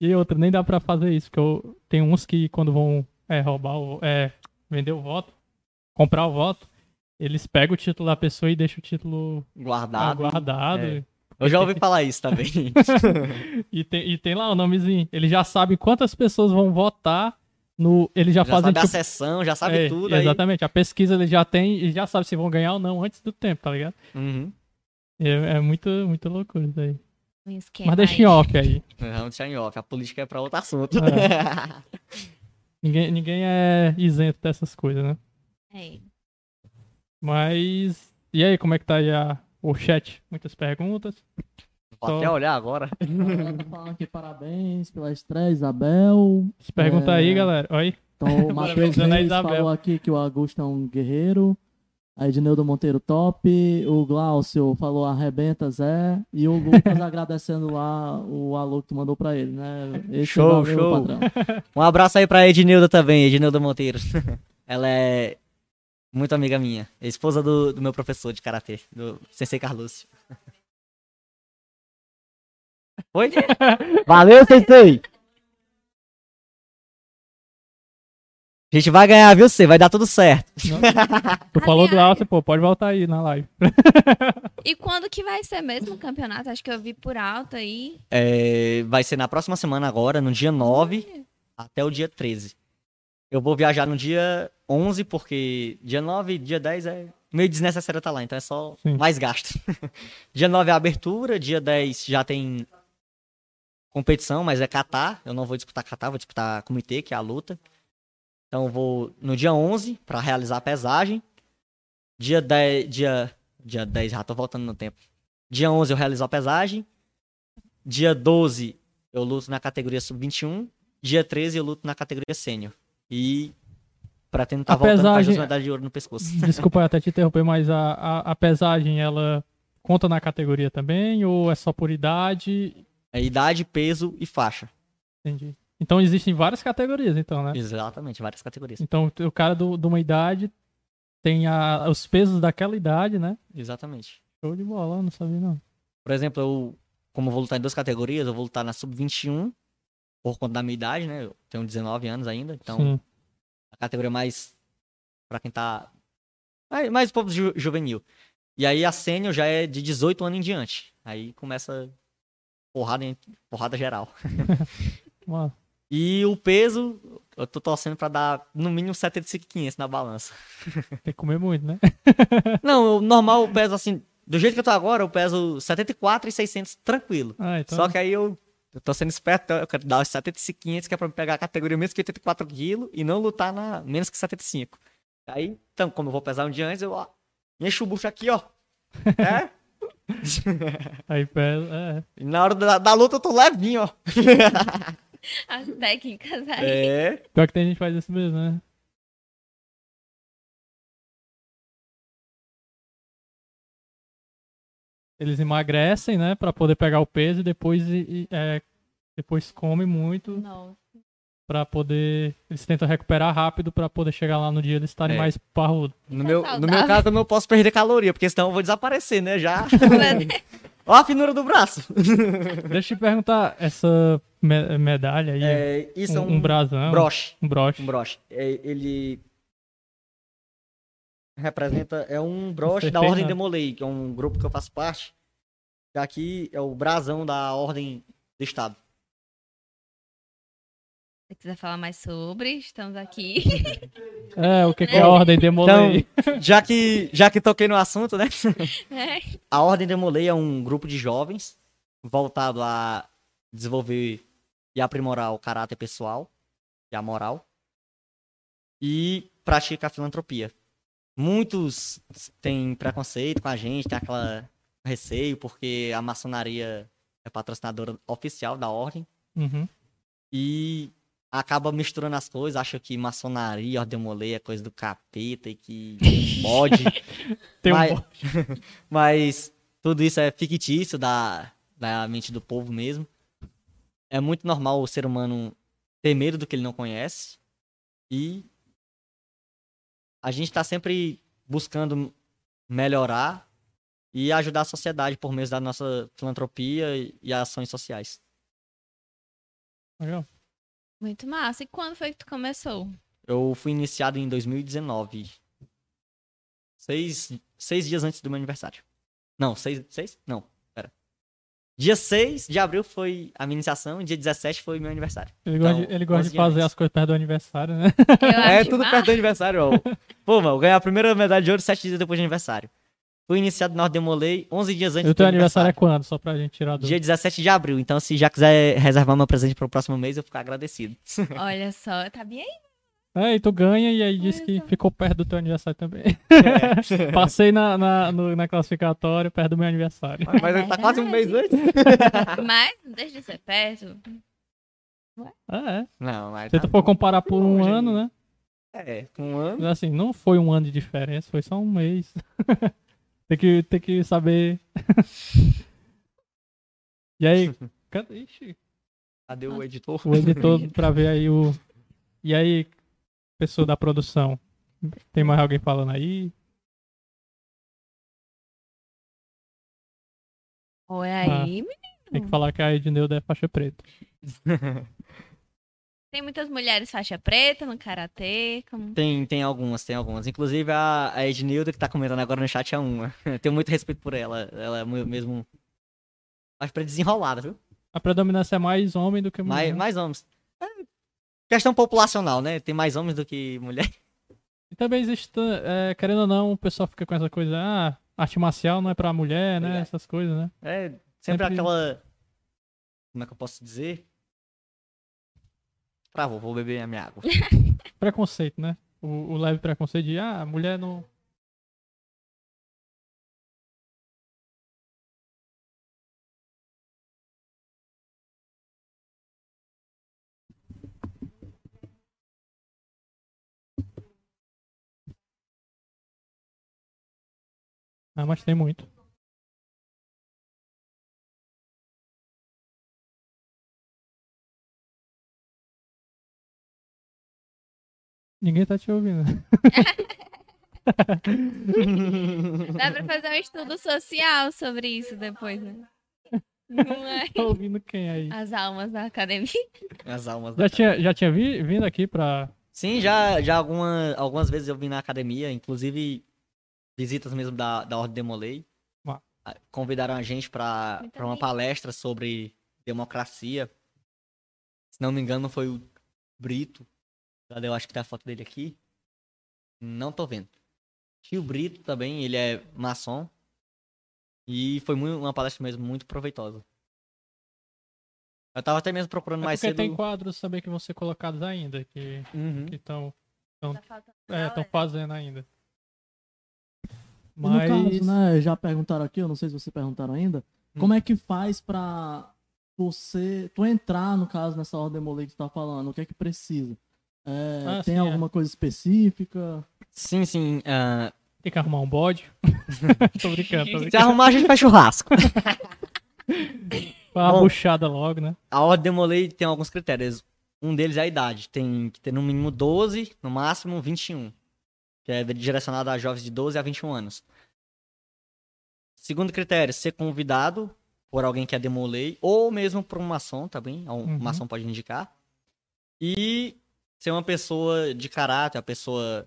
e outra, nem dá pra fazer isso, porque eu... tem uns que quando vão é, roubar, o... é, vender o voto, comprar o voto, eles pegam o título da pessoa e deixam o título guardado. guardado. É. Eu já ouvi falar isso também. e, tem, e tem lá o nomezinho. Ele já sabe quantas pessoas vão votar no. Ele já, já fazem. Sabe tipo... a sessão, já sabe é, tudo. Exatamente. Aí. A pesquisa ele já tem e já sabe se vão ganhar ou não antes do tempo, tá ligado? Uhum. É, é muito, muito loucura isso aí. Mas deixa em off aí. Vamos deixar em off. A política é pra outro assunto. É. ninguém, ninguém é isento dessas coisas, né? É. Mas. E aí, como é que tá aí a, o chat? Muitas perguntas. Vou até olhar agora. Falando aqui parabéns pela estreia, Isabel. Se pergunta é... aí, galera. Oi. Então, o Matheus Reis falou aqui que o Augusto é um guerreiro. A Edneudo Monteiro top. O Glaucio falou arrebenta Zé. E o Lucas agradecendo lá o alô que tu mandou pra ele, né? Esse show, show. Um abraço aí pra Edneudo também, Edneudo Monteiro. Ela é muito amiga minha. É esposa do, do meu professor de karatê, do Sensei Carlúcio. Oi? Valeu, Sensei! A gente vai ganhar, viu, você? Vai dar tudo certo. Não. Tu falou do alto, pô, pode voltar aí na live. E quando que vai ser mesmo o campeonato? Acho que eu vi por alto aí. É, vai ser na próxima semana agora, no dia 9 até o dia 13. Eu vou viajar no dia 11, porque dia 9 dia 10 é meio desnecessário estar lá, então é só Sim. mais gasto. dia 9 é a abertura, dia 10 já tem competição, mas é Catar. Eu não vou disputar Catar, vou disputar comitê, que é a luta. Então eu vou no dia 11 para realizar a pesagem. Dia 10, dia, dia 10, já tô voltando no tempo. Dia 11 eu realizo a pesagem. Dia 12 eu luto na categoria sub-21. Dia 13 eu luto na categoria sênior. E pretendo estar tá voltando pesagem... com a medalha de ouro no pescoço. Desculpa até te interromper, mas a, a, a, pesagem, ela conta na categoria também? Ou é só por idade? É idade, peso e faixa. Entendi. Então existem várias categorias, então, né? Exatamente, várias categorias. Então o cara do, de uma idade tem a, os pesos daquela idade, né? Exatamente. Show de bola, não sabia não. Por exemplo, eu, como eu vou lutar em duas categorias, eu vou lutar na sub-21 por conta da minha idade, né? Eu tenho 19 anos ainda, então Sim. a categoria mais para quem tá mais, mais povo ju juvenil. E aí a sênior já é de 18 anos em diante. Aí começa porrada porrada geral. e o peso, eu tô torcendo para dar no mínimo 75,500 na balança. Tem que comer muito, né? Não, o normal eu peso assim do jeito que eu tô agora, eu peso 74 e 600 tranquilo. Ah, então... Só que aí eu, eu tô sendo esperto, eu quero dar os 75 500, que é pra pegar a categoria menos que 84 quilos e não lutar na menos que 75. Aí, então, como eu vou pesar um dia antes, eu, ó, encho o bucho aqui, ó. É? aí pesa, é. E na hora da, da luta eu tô levinho, ó. As técnicas aí. É. Pior que tem gente que faz isso mesmo, né? Eles emagrecem, né, para poder pegar o peso e depois e, é, depois come muito. Para poder eles tentam recuperar rápido para poder chegar lá no dia eles estarem é. mais parrudo. No meu, no meu caso eu não posso perder caloria, porque senão eu vou desaparecer, né, já. Olha a finura do braço. Deixa eu te perguntar, essa me medalha aí, é, isso um, é um, um brasão, broche. Um broche. Um broche. É, ele representa, é um broche da Ordem Demolei, que é um grupo que eu faço parte. Aqui é o brasão da Ordem do Estado. Se quiser falar mais sobre, estamos aqui. É, o que, que é a Ordem Demolei? Então, já que, já que toquei no assunto, né? É. A Ordem Demolei é um grupo de jovens voltado a desenvolver e aprimorar o caráter pessoal e a moral e pratica a filantropia. Muitos têm preconceito com a gente, tem aquela receio, porque a maçonaria é patrocinadora oficial da ordem. Uhum. E acaba misturando as coisas, acha que maçonaria, ordem molei é coisa do capeta e que pode. Tem mas, um mas tudo isso é fictício da, da mente do povo mesmo. É muito normal o ser humano ter medo do que ele não conhece. E a gente está sempre buscando melhorar e ajudar a sociedade por meio da nossa filantropia e ações sociais. Legal. Muito massa. E quando foi que tu começou? Eu fui iniciado em 2019. Seis, seis dias antes do meu aniversário. Não, seis, seis? Não. Dia 6 de abril foi a minha iniciação, dia 17 foi meu aniversário. Ele então, gosta, de, ele gosta de fazer as coisas perto do aniversário, né? é, tudo perto do aniversário, ó. Pô, mano, eu ganhei a primeira medalha de ouro sete dias depois do aniversário. Fui iniciado na Demolei 11 dias antes do teu aniversário. é quando? Só pra gente tirar do... Dia 17 de abril. Então, se já quiser reservar meu presente pro próximo mês, eu ficar agradecido. Olha só, tá bem aí. É, e tu ganha e aí disse que ficou perto do teu aniversário também. É. Passei na, na, no, na classificatória perto do meu aniversário. Mas, mas é tá quase um mês antes. mas, deixa de ser perto. Ah, é. Não, mas. Se tá tu for comparar por um ano, né? É, um ano. Assim, não foi um ano de diferença, foi só um mês. Tem que, tem que saber. e aí? Cadê? Ixi. Cadê o editor? O editor pra ver aí o. E aí, pessoa da produção? Tem mais alguém falando aí? Oi aí, ah, menino. Tem que falar que a Edneuda é faixa preta. Tem muitas mulheres faixa preta no karatê? Como... Tem, tem algumas, tem algumas. Inclusive a, a Ednilda que tá comentando agora no chat é uma. Tenho muito respeito por ela. Ela é mesmo. Mais pra desenrolada, viu? A predominância é mais homem do que mulher. Mais, mais homens. É questão populacional, né? Tem mais homens do que mulher. E também existe, é, querendo ou não, o pessoal fica com essa coisa, ah, arte marcial não é pra mulher, né? É. Essas coisas, né? É, sempre, sempre aquela. Como é que eu posso dizer? Travou, vou beber a minha água. preconceito, né? O, o, leve preconceito de, ah, mulher não. Ah, mas tem muito. Ninguém tá te ouvindo. Dá pra fazer um estudo social sobre isso depois, né? Não é? Tá ouvindo quem aí? As almas da academia. As almas já tinha, Já tinha vi, vindo aqui pra... Sim, já, já alguma, algumas vezes eu vim na academia, inclusive visitas mesmo da, da Ordem Demolei. Uau. Convidaram a gente pra, pra uma palestra sobre democracia. Se não me engano, foi o Brito, eu acho que tá a foto dele aqui. Não tô vendo. Tio Brito também, ele é maçom. E foi muito, uma palestra mesmo muito proveitosa. Eu tava até mesmo procurando é mais porque cedo. tem quadros também que vão ser colocados ainda, que Uhum. estão Tá faltando é, tão galera. fazendo ainda. E No Mas. caso, né, já perguntaram aqui, eu não sei se vocês perguntaram ainda, Hum. como é que faz pra você, tu entrar, no caso, nessa ordem demolei que tu tá falando, o que é que precisa? É, Ah, tem sim, é. alguma coisa específica? Sim, sim. ah, Tem que arrumar um bode. tô brincando, tô se brincando. arrumar, a gente faz churrasco. Uma Bom. buchada logo, né? A ordem Demolei tem alguns critérios. Um deles é a idade. Tem que ter no mínimo 12, no máximo 21. Que é direcionado a jovens de 12 a 21 anos. Segundo critério, ser convidado por alguém que é Demolei, ou mesmo por um maçom também. Um Uhum. maçom pode indicar. E ser uma pessoa de caráter, uma pessoa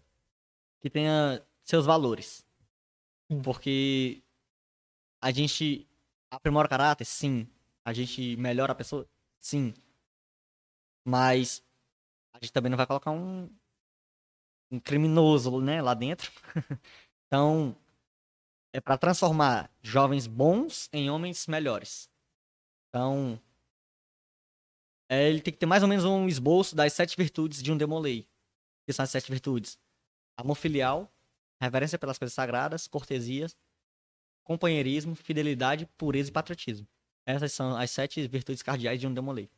que tenha seus valores. Porque a gente aprimora o caráter, sim. A gente melhora a pessoa, sim. Mas a gente também não vai colocar um, um criminoso, né, lá dentro. então, é para transformar jovens bons em homens melhores. Então, é, ele tem que ter mais ou menos um esboço das sete virtudes de um demolei. Que são as sete virtudes: amor filial, reverência pelas coisas sagradas, cortesia, companheirismo, fidelidade, pureza e patriotismo. Essas são as sete virtudes cardeais de um demolei.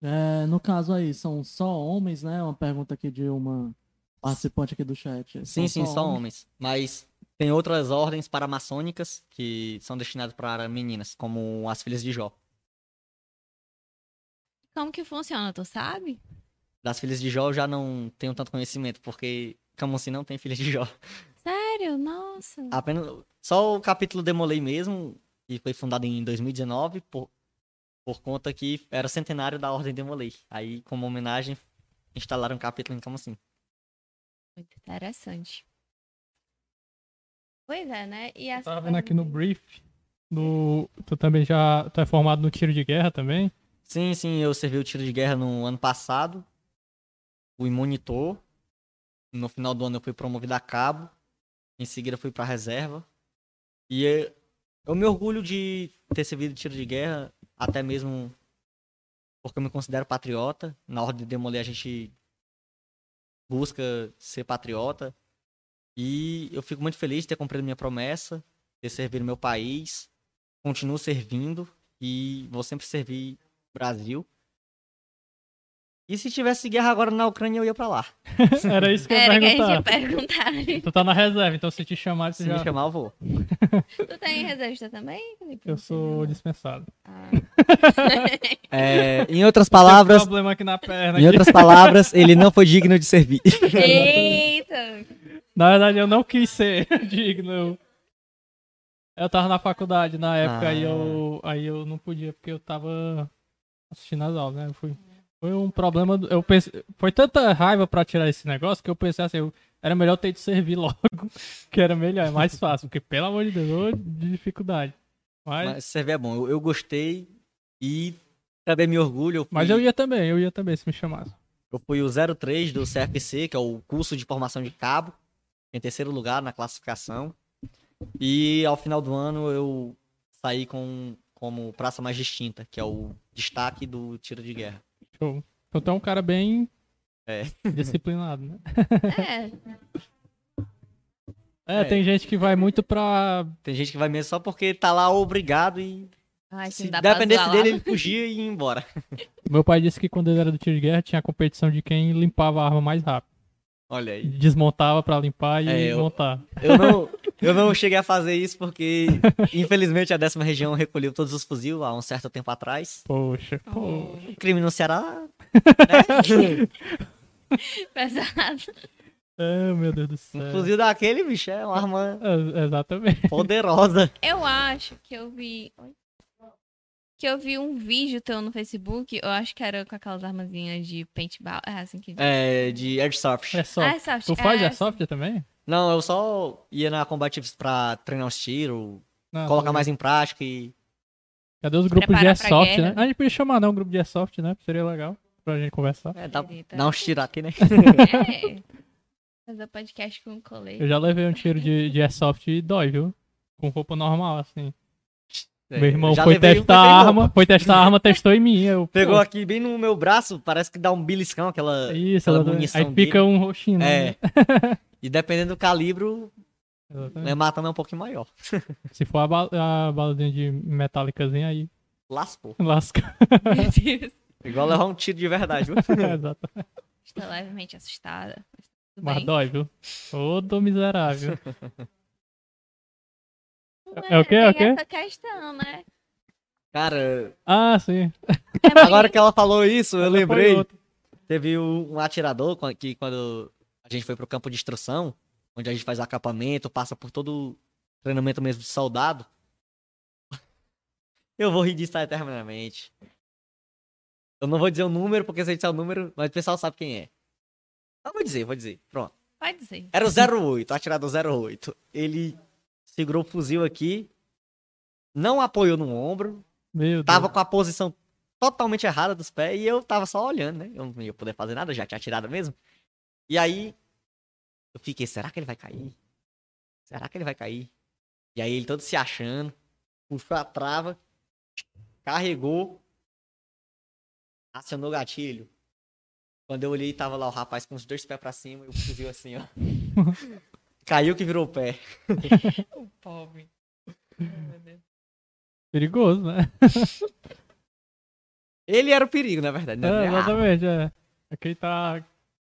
É, no caso aí, são só homens, né? Uma pergunta aqui de uma participante aqui do chat. Sim, São sim, só homens. Mas tem outras ordens paramaçônicas que são destinadas para meninas, como as filhas de Jó. Como que funciona, tu sabe? Das filhas de Jó eu já não tenho tanto conhecimento, porque Camões não tem filhas de Jó. Sério? Nossa. Apenas só o capítulo Demolei mesmo, que foi fundado em 2019 por, por conta que era o centenário da Ordem Demolei. Aí, como homenagem, instalaram um capítulo em Camões. Muito interessante. Pois é, né? E Eu as tava vendo aqui no brief. No... Tu também já. Tu é formado no tiro de guerra também? Sim, sim, eu servi o tiro de guerra no ano passado. Fui monitor. No final do ano eu fui promovido a cabo. Em seguida fui pra reserva. E é- eu me orgulho de ter servido tiro de guerra, até mesmo porque eu me considero patriota. Na ordem de demolir a gente busca ser patriota. E eu fico muito feliz de ter cumprido minha promessa, ter servido meu país. Continuo servindo e vou sempre servir Brasil. E se tivesse guerra agora na Ucrânia, eu ia pra lá. Era isso que eu ia Era que a gente ia perguntar. Tu tá na reserva, então se te chamar, tu Se já. me chamar, eu vou. tu tem reservista também, Felipe? Eu sou dispensado. Ah. É, em outras Tem um palavras, problema aqui na perna. em aqui. outras palavras, ele não foi digno de servir. Eita! Na verdade, eu não quis ser digno. Eu, tava na faculdade na época, aí, Ah. eu, aí eu não podia, porque eu tava assistindo as aulas, né? Eu fui, foi um problema. do- Eu pensei, foi tanta raiva pra tirar esse negócio que eu pensei assim, eu- era melhor ter de servir logo, que era melhor, é mais fácil, porque pelo amor de Deus, de dificuldade. Mas, Mas servir é bom. Eu, eu gostei e também me orgulho. Eu fui, mas eu ia também, eu ia também se me chamasse. eu fui o 03 do CFC, que é o curso de formação de cabo, em terceiro lugar na classificação. E ao final do ano eu saí com como praça mais distinta, que é o destaque do tiro de guerra. Show. Então tu é um cara bem É. disciplinado, né? É, É, É. tem gente que vai muito pra. Tem gente que vai mesmo só porque tá lá obrigado e Ai, se se dá pra dependesse dele, ele fugia e ia embora. Meu pai disse que quando ele era do tiro de guerra tinha a competição de quem limpava a arma mais rápido. Olha aí. Desmontava pra limpar e É, eu- montar. Eu não, eu não cheguei a fazer isso porque, infelizmente, a décima região recolheu todos os fuzis há um certo tempo atrás. Poxa, pô. Oh, O crime no Ceará. Né? pesado. É, meu Deus do Um céu. fuzil daquele, bicho, é uma arma É, exatamente. poderosa. Eu acho que eu vi. Que eu vi um vídeo teu no Facebook. Eu acho que era com aquelas armazinhas de paintball. É assim que diz. É, de Airsoft. É Ah, soft. Airsoft. Tu faz é, airsoft também? Não, eu só ia na Combatives pra treinar os tiros, Não, colocar tô- mais em prática e. Cadê os grupos de Preparar pra airsoft, né? A gente podia chamar, né? Um grupo de airsoft, né? Seria legal pra gente conversar. É, dá, dá uns tiros aqui, né? É. Fazer podcast com o colete. Eu já levei um tiro de, de airsoft e dói, viu? com roupa normal, assim. É, meu irmão foi testar a arma, foi testar a arma, testou em mim. Eu, Pegou pô. aqui bem no meu braço, parece que dá um beliscão, aquela, Isso, aquela munição. Aí dele. um roxinho. É. Né? e dependendo do calibre, é matando é um pouquinho maior. Se for a, ba a baladinha de metálicazinha aí. Lascou. Lasca. Meu Deus. Igual levar um tiro de verdade, viu? Exato. Estou levemente assustada. Mas dói, viu? Ô, miserável. É o quê? É o quê? essa questão, né? Cara. Ah, sim. É agora que ela falou isso, eu lembrei. Teve um atirador que quando a gente foi pro campo de instrução, onde a gente faz acampamento, passa por todo o treinamento mesmo de soldado. Eu vou rir disso eternamente. Eu não vou dizer o número, porque se eu disser o número, mas o pessoal sabe quem é. Eu vou dizer, vou dizer. Pronto. Vai dizer. Era o 08, o atirador 08. Ele segurou o fuzil aqui, não apoiou no ombro, Meu tava Deus. com a posição totalmente errada dos pés e eu tava só olhando, né? Eu não ia poder fazer nada, já tinha atirado mesmo. E aí eu fiquei, será que ele vai cair? Será que ele vai cair? E aí ele todo se achando, puxou a trava, carregou, acionou o gatilho. Quando eu olhei, tava lá o rapaz com os dois pés pra cima e o fuzil assim, ó. Caiu que virou o pé. o pobre. Perigoso, né? Ele era o perigo, na verdade. Né? É, exatamente, é. É quem tá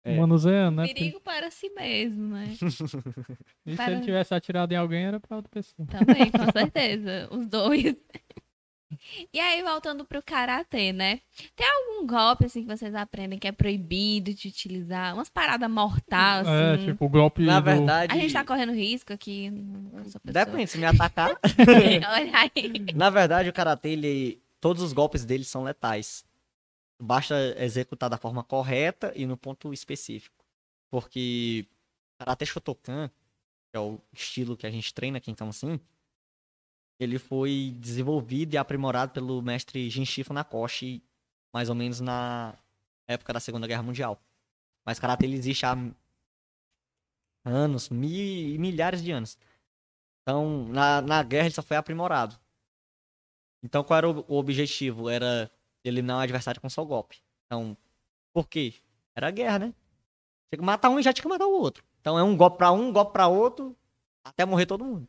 é. manuseando, né? Perigo para si mesmo, né? E para... se ele tivesse atirado em alguém, era pra outra pessoa. Também, com certeza. Os dois. E aí, voltando pro karatê, né? Tem algum golpe, assim, que vocês aprendem que é proibido de utilizar? Umas paradas mortais, é, assim? É, tipo, o golpe Na do... verdade... A gente tá correndo risco aqui. Depende, se me atacar... Olha aí. Na verdade, o karatê, ele... Todos os golpes dele são letais. Basta executar da forma correta e no ponto específico. Porque Karate Shotokan, que é o estilo que a gente treina aqui em Kamsin, ele foi desenvolvido e aprimorado pelo mestre Jinshifu Nakoshi, mais ou menos na época da Segunda Guerra Mundial. Mas Karate ele existe há anos, mi milhares de anos. Então, na, na guerra ele só foi aprimorado. Então, qual era o, o objetivo? Era eliminar o adversário com só golpe. Então, por quê? Era a guerra, né? Tinha que matar um e já tinha que matar o outro. Então, é um golpe pra um, um golpe pra outro, até morrer todo mundo.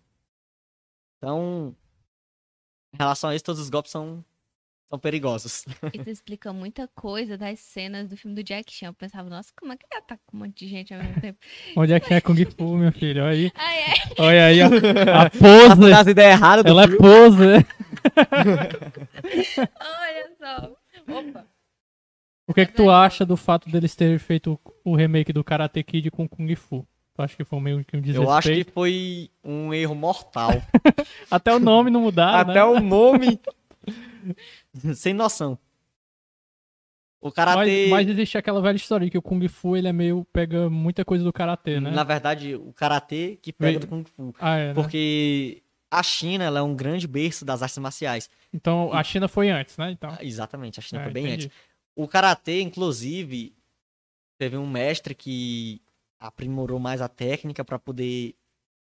Então, em relação a isso, todos os golpes são, são perigosos. Isso explica muita coisa das cenas do filme do Jack Chan. Eu pensava, nossa, como é que ele ataca um monte de gente ao mesmo tempo? Onde é que é Kung Fu, meu filho? Olha aí. Ah, é. Olha aí, a, a pose. Ideias erradas Ela é filme. é pose. Olha só. Opa. O que é que tu acha do fato deles terem feito o remake do Karate Kid com Kung Fu? Tu acha que foi meio que um desrespeito? Eu acho que foi um erro mortal. Até o nome não mudaram, Até né? o nome... Sem noção. O karatê... Mas, mas, existe aquela velha história que o Kung Fu ele é meio pega muita coisa do karatê, né? Na verdade, o karatê que pega do Kung Fu. Ah, é, né? Porque a China ela é um grande berço das artes marciais. Então a China foi antes, né? Então... Exatamente, a China é, foi bem entendi. antes. O karatê, inclusive, teve um mestre que aprimorou mais a técnica para poder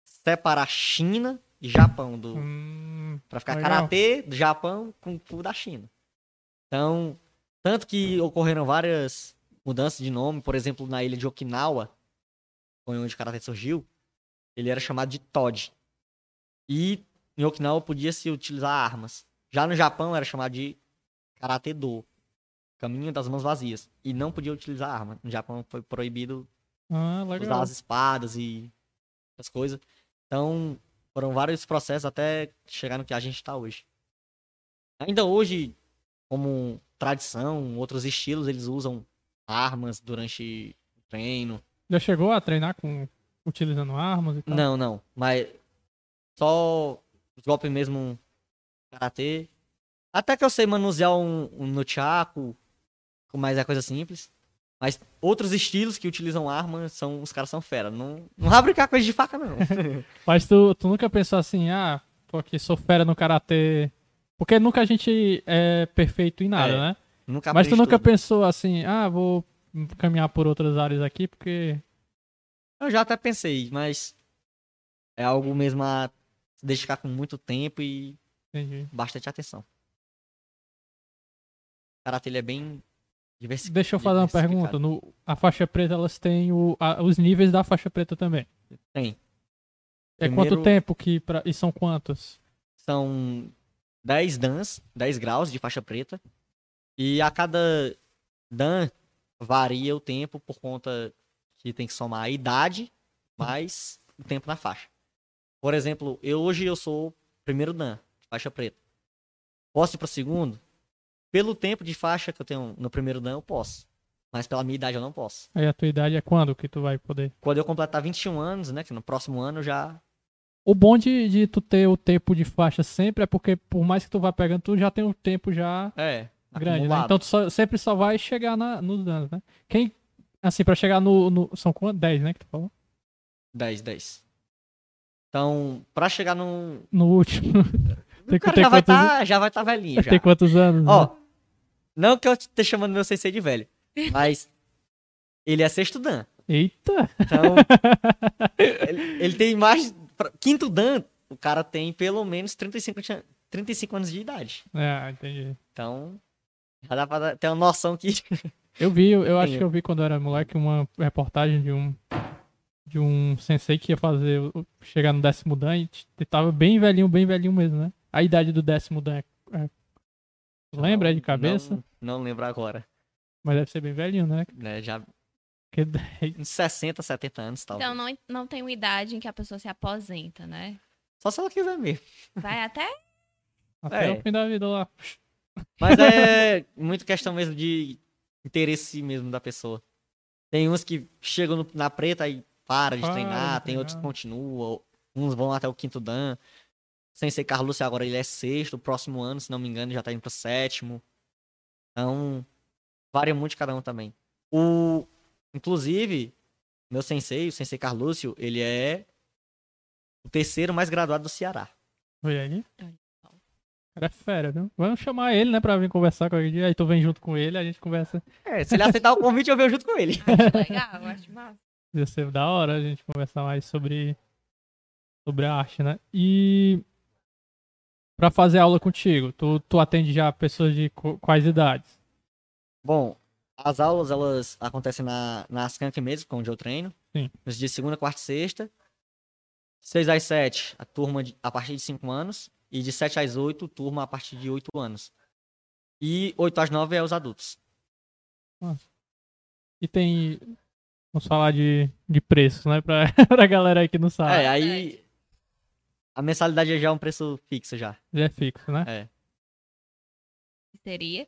separar China e Japão do hum, para ficar karatê do Japão com o da China. Então, tanto que ocorreram várias mudanças de nome, por exemplo, na ilha de Okinawa, onde o karatê surgiu, ele era chamado de Todd. E em Okinawa podia se utilizar armas. Já no Japão era chamado de karatê do, caminho das mãos vazias, e não podia utilizar arma. No Japão foi proibido ah, usar as espadas e as coisas. Então, foram vários processos até chegar no que a gente está hoje. Ainda hoje, como tradição, outros estilos, eles usam armas durante o treino. Já chegou a treinar com utilizando armas e tal? Não, não. Mas só os golpes mesmo karatê. Até que eu sei manusear um, um nunchaku, mas é coisa simples. Mas outros estilos que utilizam armas são. Os caras são fera. Não, não vai brincar com eles de faca, não. Mas tu, tu nunca pensou assim, ah, porque sou fera no karatê. Porque nunca a gente é perfeito em nada, é, né? Nunca Mas tu nunca tudo. pensou assim, ah, vou caminhar por outras áreas aqui, porque. Eu já até pensei, mas é algo mesmo a se dedicar com muito tempo e Entendi. bastante atenção. O karatê ele é bem diversificado. Deixa eu fazer uma pergunta. No, a faixa preta, elas têm o, a, os níveis da faixa preta também? Tem. É Primeiro, quanto tempo que. Pra, e são quantos? São 10 dans, 10 graus de faixa preta. E a cada dan varia o tempo por conta que tem que somar a idade mais o tempo na faixa. Por exemplo, eu hoje eu sou primeiro dan, faixa preta. Posso ir pro segundo? Pelo tempo de faixa que eu tenho no primeiro dan, eu posso. Mas pela minha idade eu não posso. Aí a tua idade é quando que tu vai poder? Quando eu completar 21 anos, né? Que no próximo ano já. O bom de, de tu ter o tempo de faixa sempre é porque, por mais que tu vá pegando, tu já tem o tempo já é, grande, né? Então tu só, sempre só vai chegar na, nos danos, né? Quem. Assim, pra chegar no. no são quantos? 10, né? Que tu falou? 10, 10. Então, pra chegar no. No último. o cara já, vai tá, já vai estar tá velhinho. Já. Tem quantos anos? Ó, né? não que eu esteja chamando meu sensei de velho, mas ele é sexto Dan. Eita! Então, ele, ele, tem mais. Quinto Dan, o cara tem pelo menos 35, 35 anos de idade. É, entendi. Então, já dá pra ter uma noção que. Eu vi, eu, eu acho que eu vi quando eu era moleque uma reportagem de um de um sensei que ia fazer chegar no décimo dan e tava bem velhinho, bem velhinho mesmo, né? A idade do décimo dan é, é lembra de cabeça? Não, não lembro agora. Mas deve ser bem velhinho, né? É, já que... uns 60, 70 anos, tal. Então não, não tem uma idade em que a pessoa se aposenta, né? Só se ela quiser mesmo. Vai até até é. o fim da vida lá. Mas é muito questão mesmo de interesse mesmo da pessoa. Tem uns que chegam no, na preta e para de para treinar, de tem outros que continuam, uns vão até o quinto dan. Sem ser Carlos, agora ele é sexto, o próximo ano, se não me engano, já tá indo pro sétimo. Então, varia muito de cada um também. O, inclusive, meu sensei, o sensei Carlúcio, ele é o terceiro mais graduado do Ceará. Oi aí? Cara é fera, viu? Vamos chamar ele, né, pra vir conversar com ele. Aí tu vem junto com ele, a gente conversa. É, se ele aceitar o convite, eu venho junto com ele. Legal, acho massa. Ia ser da hora a gente conversar mais sobre, sobre a arte, né? E para fazer aula contigo, tu, tu atende já pessoas de quais idades? Bom, as aulas elas acontecem na, na Skank mesmo, onde eu treino. Sim. Nos dias segunda, quarta e sexta. 6 às 7, a turma de, a partir de 5 anos. E de 7 às 8, turma a partir de 8 anos. E 8 às 9 é os adultos. Nossa. E tem Vamos falar de, de preços, né? Pra, pra galera aí que não sabe. É, aí. A mensalidade já é um preço fixo já. Já é fixo, né? É. Seria.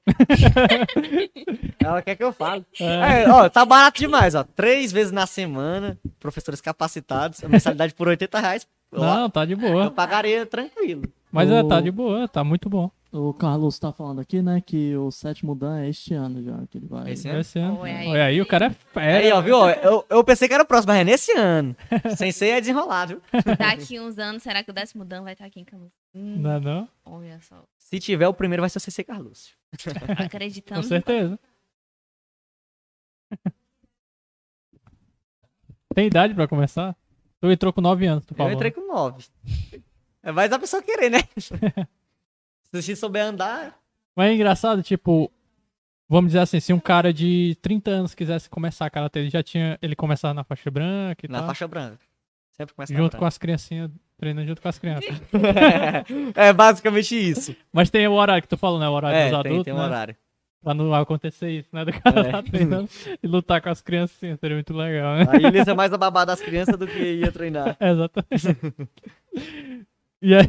Ela quer que eu fale. É. É, ó, tá barato demais, ó. Três vezes na semana, professores capacitados, a mensalidade por 80 reais. Não, tá de boa. Eu pagaria tranquilo. Mas o... é, tá de boa, tá muito bom. O Carlos tá falando aqui, né, que o sétimo Dan é este ano já, que ele vai. Esse ano? Esse ano. Olha aí. Olha aí, o cara é fera. Aí, ó, viu? Eu, eu pensei que era o próximo, mas é nesse ano. Sem ser é desenrolado, viu? Daqui uns anos, será que o décimo Dan vai estar aqui em Camus? Hum, não é não? Olha só. Se tiver, o primeiro vai ser o CC Carlos. Acreditando. Com certeza. Tem idade pra começar? Tu entrou com 9 anos, tu falou. Eu entrei com 9. É mais a pessoa querer, né? Se você souber andar. Mas é engraçado, tipo, vamos dizer assim, se um cara de 30 anos quisesse começar a karatê, ele já tinha. Ele começar na faixa branca e na tal. faixa branca. Sempre começa Junto com as criancinhas, treinando junto com as crianças. é, basicamente isso. Mas tem o horário que tu falou, né? O horário é, dos adultos. Tem, tem um né? horário. Pra não acontecer isso, né? Do cara é. tá treinando e lutar com as criancinhas, seria muito legal, né? Aí ele é mais a babada das crianças do que ia treinar. Exatamente. e aí,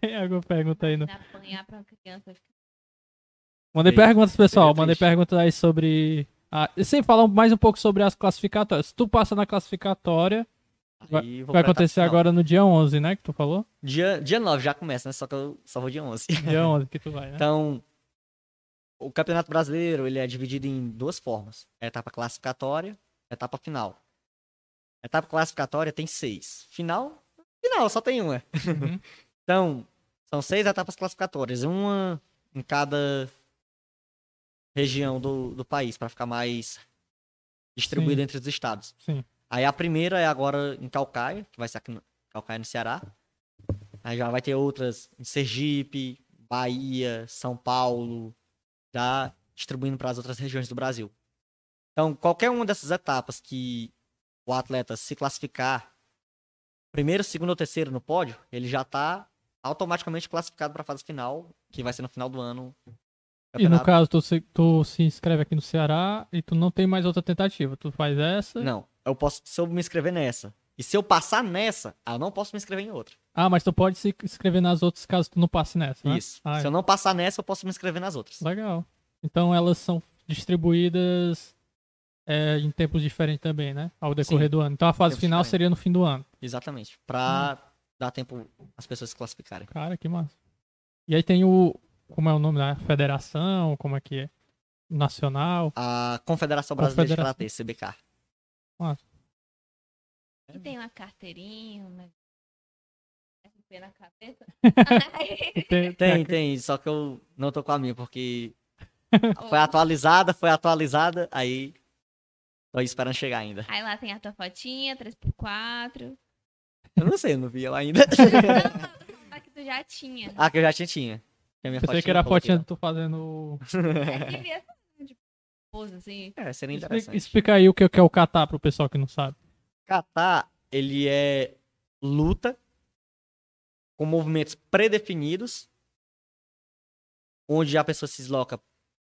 tem alguma pergunta aí? No... Apanhar pra criança. Mandei perguntas, pessoal. Mandei perguntas aí sobre. Ah, sem falar mais um pouco sobre as classificatórias. Se tu passa na classificatória, vai, vai acontecer agora no dia 11, né? Que tu falou? Dia, dia 9 já começa, né? Só que eu só vou dia 11. Dia 11 que tu vai, né? Então, o Campeonato Brasileiro ele é dividido em duas formas: etapa classificatória, etapa final. Etapa classificatória tem seis. Final, final só tem uma. Uhum. Então, são seis etapas classificatórias, uma em cada região do, do país, para ficar mais distribuído Sim. entre os estados. Sim. Aí a primeira é agora em Calcaia, que vai ser aqui no Calcaia, no Ceará. Aí já vai ter outras em Sergipe, Bahia, São Paulo, já distribuindo para as outras regiões do Brasil. Então, qualquer uma dessas etapas que o atleta se classificar primeiro, segundo ou terceiro no pódio, ele já está automaticamente classificado para a fase final, que vai ser no final do ano. E no caso, tu se, tu se inscreve aqui no Ceará e tu não tem mais outra tentativa. Tu faz essa. Não, eu posso, se eu me inscrever nessa. E se eu passar nessa, eu não posso me inscrever em outra. Ah, mas tu pode se inscrever nas outras caso tu não passe nessa, né? Isso. Ah, se é. eu não passar nessa, eu posso me inscrever nas outras. Legal. Então elas são distribuídas é, em tempos diferentes também, né? Ao decorrer Sim, do ano. Então a fase final diferente. seria no fim do ano. Exatamente. Pra hum. dar tempo as pessoas se classificarem. Cara, que massa. E aí tem o. Como é o nome da federação? Como é que é? Nacional? A Confederação Brasileira Confederação. de Karatê, CBK. Massa. E tem uma carteirinha, né? na cabeça? tem, tem, tem, só que eu não tô com a minha, porque foi atualizada, foi atualizada, aí tô esperando chegar ainda. Aí lá tem a tua fotinha, 3x4. Eu não sei, eu não vi ela ainda. não, não, que tu já tinha. Ah, que eu já tinha, tinha. Que a minha Pensei que era a fotinha de tu fazendo... É, devia ser, tipo, pose, assim. É, seria interessante. Explica, explica aí o que é o catar pro pessoal que não sabe. Catar, ele é luta com movimentos predefinidos, onde a pessoa se desloca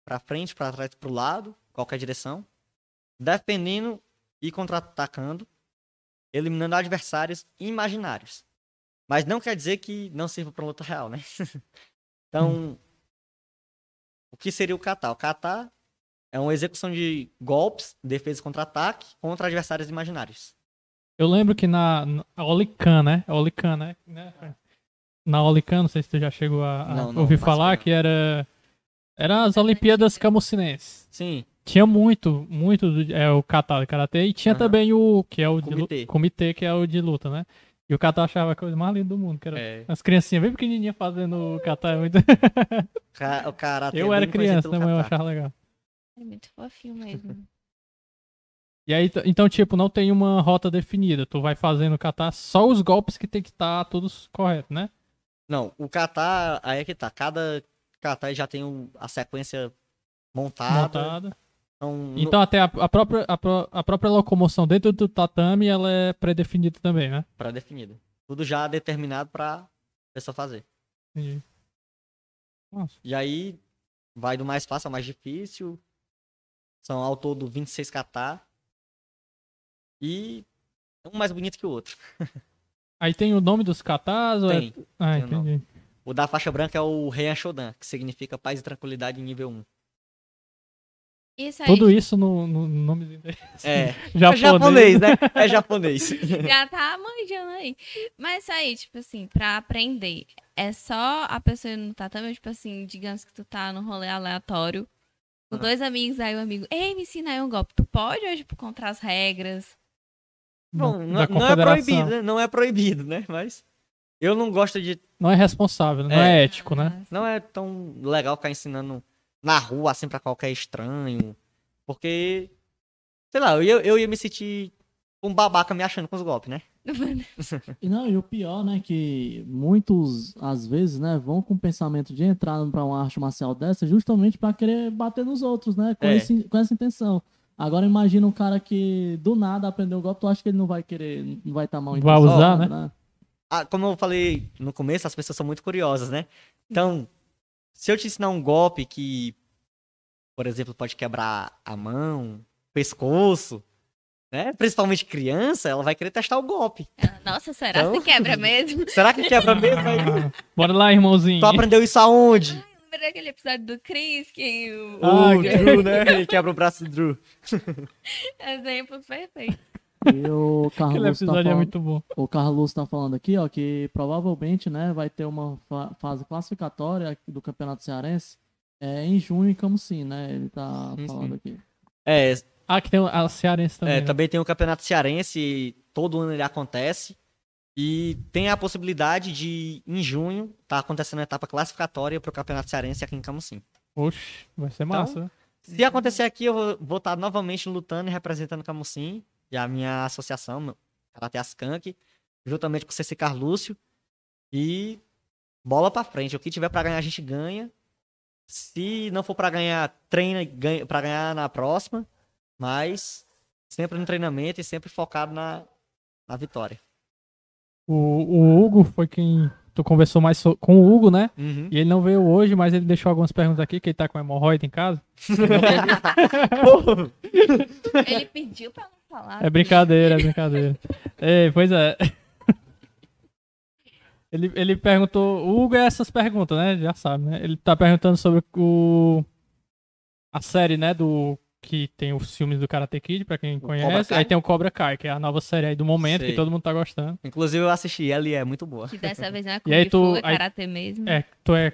para frente, para trás, para o lado, qualquer direção, defendendo e contra-atacando, eliminando adversários imaginários. Mas não quer dizer que não sirva para luta real, né? então, o que seria o kata? O kata é uma execução de golpes, defesa contra-ataque contra adversários imaginários. Eu lembro que na, na Olican, né? Olican, né? Na Olican, não sei se tu já chegou a, a não, não, ouvir falar, que era. Era as Olimpíadas Camusinenses. Sim. Tinha muito, muito é, o kata de karatê e tinha uhum. também o que é o comitê. De, comitê, que é o de luta, né? E o kata achava a coisa mais linda do mundo, que era é. as criancinhas bem pequenininhas fazendo o kata. É muito... o karatê eu era criança, né, mas eu achava legal. É muito fofinho mesmo. E aí, então, tipo, não tem uma rota definida. Tu vai fazendo catar só os golpes que tem que estar tá todos corretos, né? Não, o catar, aí é que tá. Cada catar já tem a sequência montada. montada. Então, então no... até a, a, própria, a, a, própria locomoção dentro do tatame, ela é pré-definida também, né? Pré-definida. Tudo já determinado pra pessoa fazer. Entendi. Nossa. E aí, vai do mais fácil ao mais difícil. São ao todo 26 catar. E um mais bonito que o outro. Aí tem o nome dos katas? Tem. É... Ah, tem entendi. O, o da faixa branca é o Heian Shodan, que significa paz e tranquilidade em nível 1. Isso Tudo isso no, no nome É. japonês. é japonês, né? É japonês. Já tá manjando aí. Mas aí, tipo assim, pra aprender, é só a pessoa no tatame, tipo assim, digamos que tu tá num rolê aleatório, com uhum. dois amigos, aí o amigo, ei, me ensina aí um golpe. Tu pode ou, tipo, contra as regras? Bom, não, não é proibido, né? Não é proibido, né? Mas eu não gosto de. Não é responsável, não é, é ético, né? Não é tão legal ficar ensinando na rua, assim, pra qualquer estranho. Porque, sei lá, eu ia, eu ia me sentir um babaca me achando com os golpes, né? e não, e o pior, né, que muitos, às vezes, né, vão com o pensamento de entrar pra uma arte marcial dessa justamente para querer bater nos outros, né, com, é. esse, com essa intenção. Agora imagina um cara que do nada aprendeu o golpe, tu acha que ele não vai querer, não vai estar tá mal Vai usar, né? né? Ah, como eu falei no começo, as pessoas são muito curiosas, né? Então, se eu te ensinar um golpe que, por exemplo, pode quebrar a mão, pescoço, né? Principalmente criança, ela vai querer testar o golpe. Nossa, será então... que quebra mesmo? será que quebra mesmo? Bora lá, irmãozinho. Tu aprendeu isso aonde? Lembra daquele episódio do Chris que o. Ah, o Drew, né? Ele quebra o braço do Drew. Exemplo perfeito. E o Carlos tá é falando, é muito bom. O Carlos tá falando aqui, ó, que provavelmente, né, vai ter uma fa fase classificatória do Campeonato Cearense é, em junho em Camusim, né? Ele tá sim, falando sim. aqui. É. Ah, que tem a Cearense também. É, né? também tem o Campeonato Cearense, todo ano ele acontece. E tem a possibilidade de, em junho, tá acontecendo a etapa classificatória para o Campeonato Cearense aqui em Camusim. Oxe, vai ser então, massa. Se acontecer aqui, eu vou estar novamente lutando e representando Camusim e a minha associação, Karate Askank, juntamente com o CC Carlúcio. E bola pra frente. O que tiver pra ganhar, a gente ganha. Se não for pra ganhar, treina ganha, pra ganhar na próxima. Mas sempre no treinamento e sempre focado na, na vitória. O, o Hugo foi quem tu conversou mais so com o Hugo, né? Uhum. E ele não veio hoje, mas ele deixou algumas perguntas aqui, que ele tá com hemorroida em casa. ele pediu pra não falar. É brincadeira, é brincadeira. é, pois é. Ele, ele perguntou. O Hugo é essas perguntas, né? Já sabe, né? Ele tá perguntando sobre o. A série, né? Do. Que tem os filmes do Karate Kid, pra quem O conhece. Aí tem o Cobra Kai, que é a nova série aí do momento, Sei. que todo mundo tá gostando. Inclusive eu assisti ela e é muito boa. Que dessa vez não é E aí Kung tu- Fu, é aí- Karatê mesmo. É, tu é.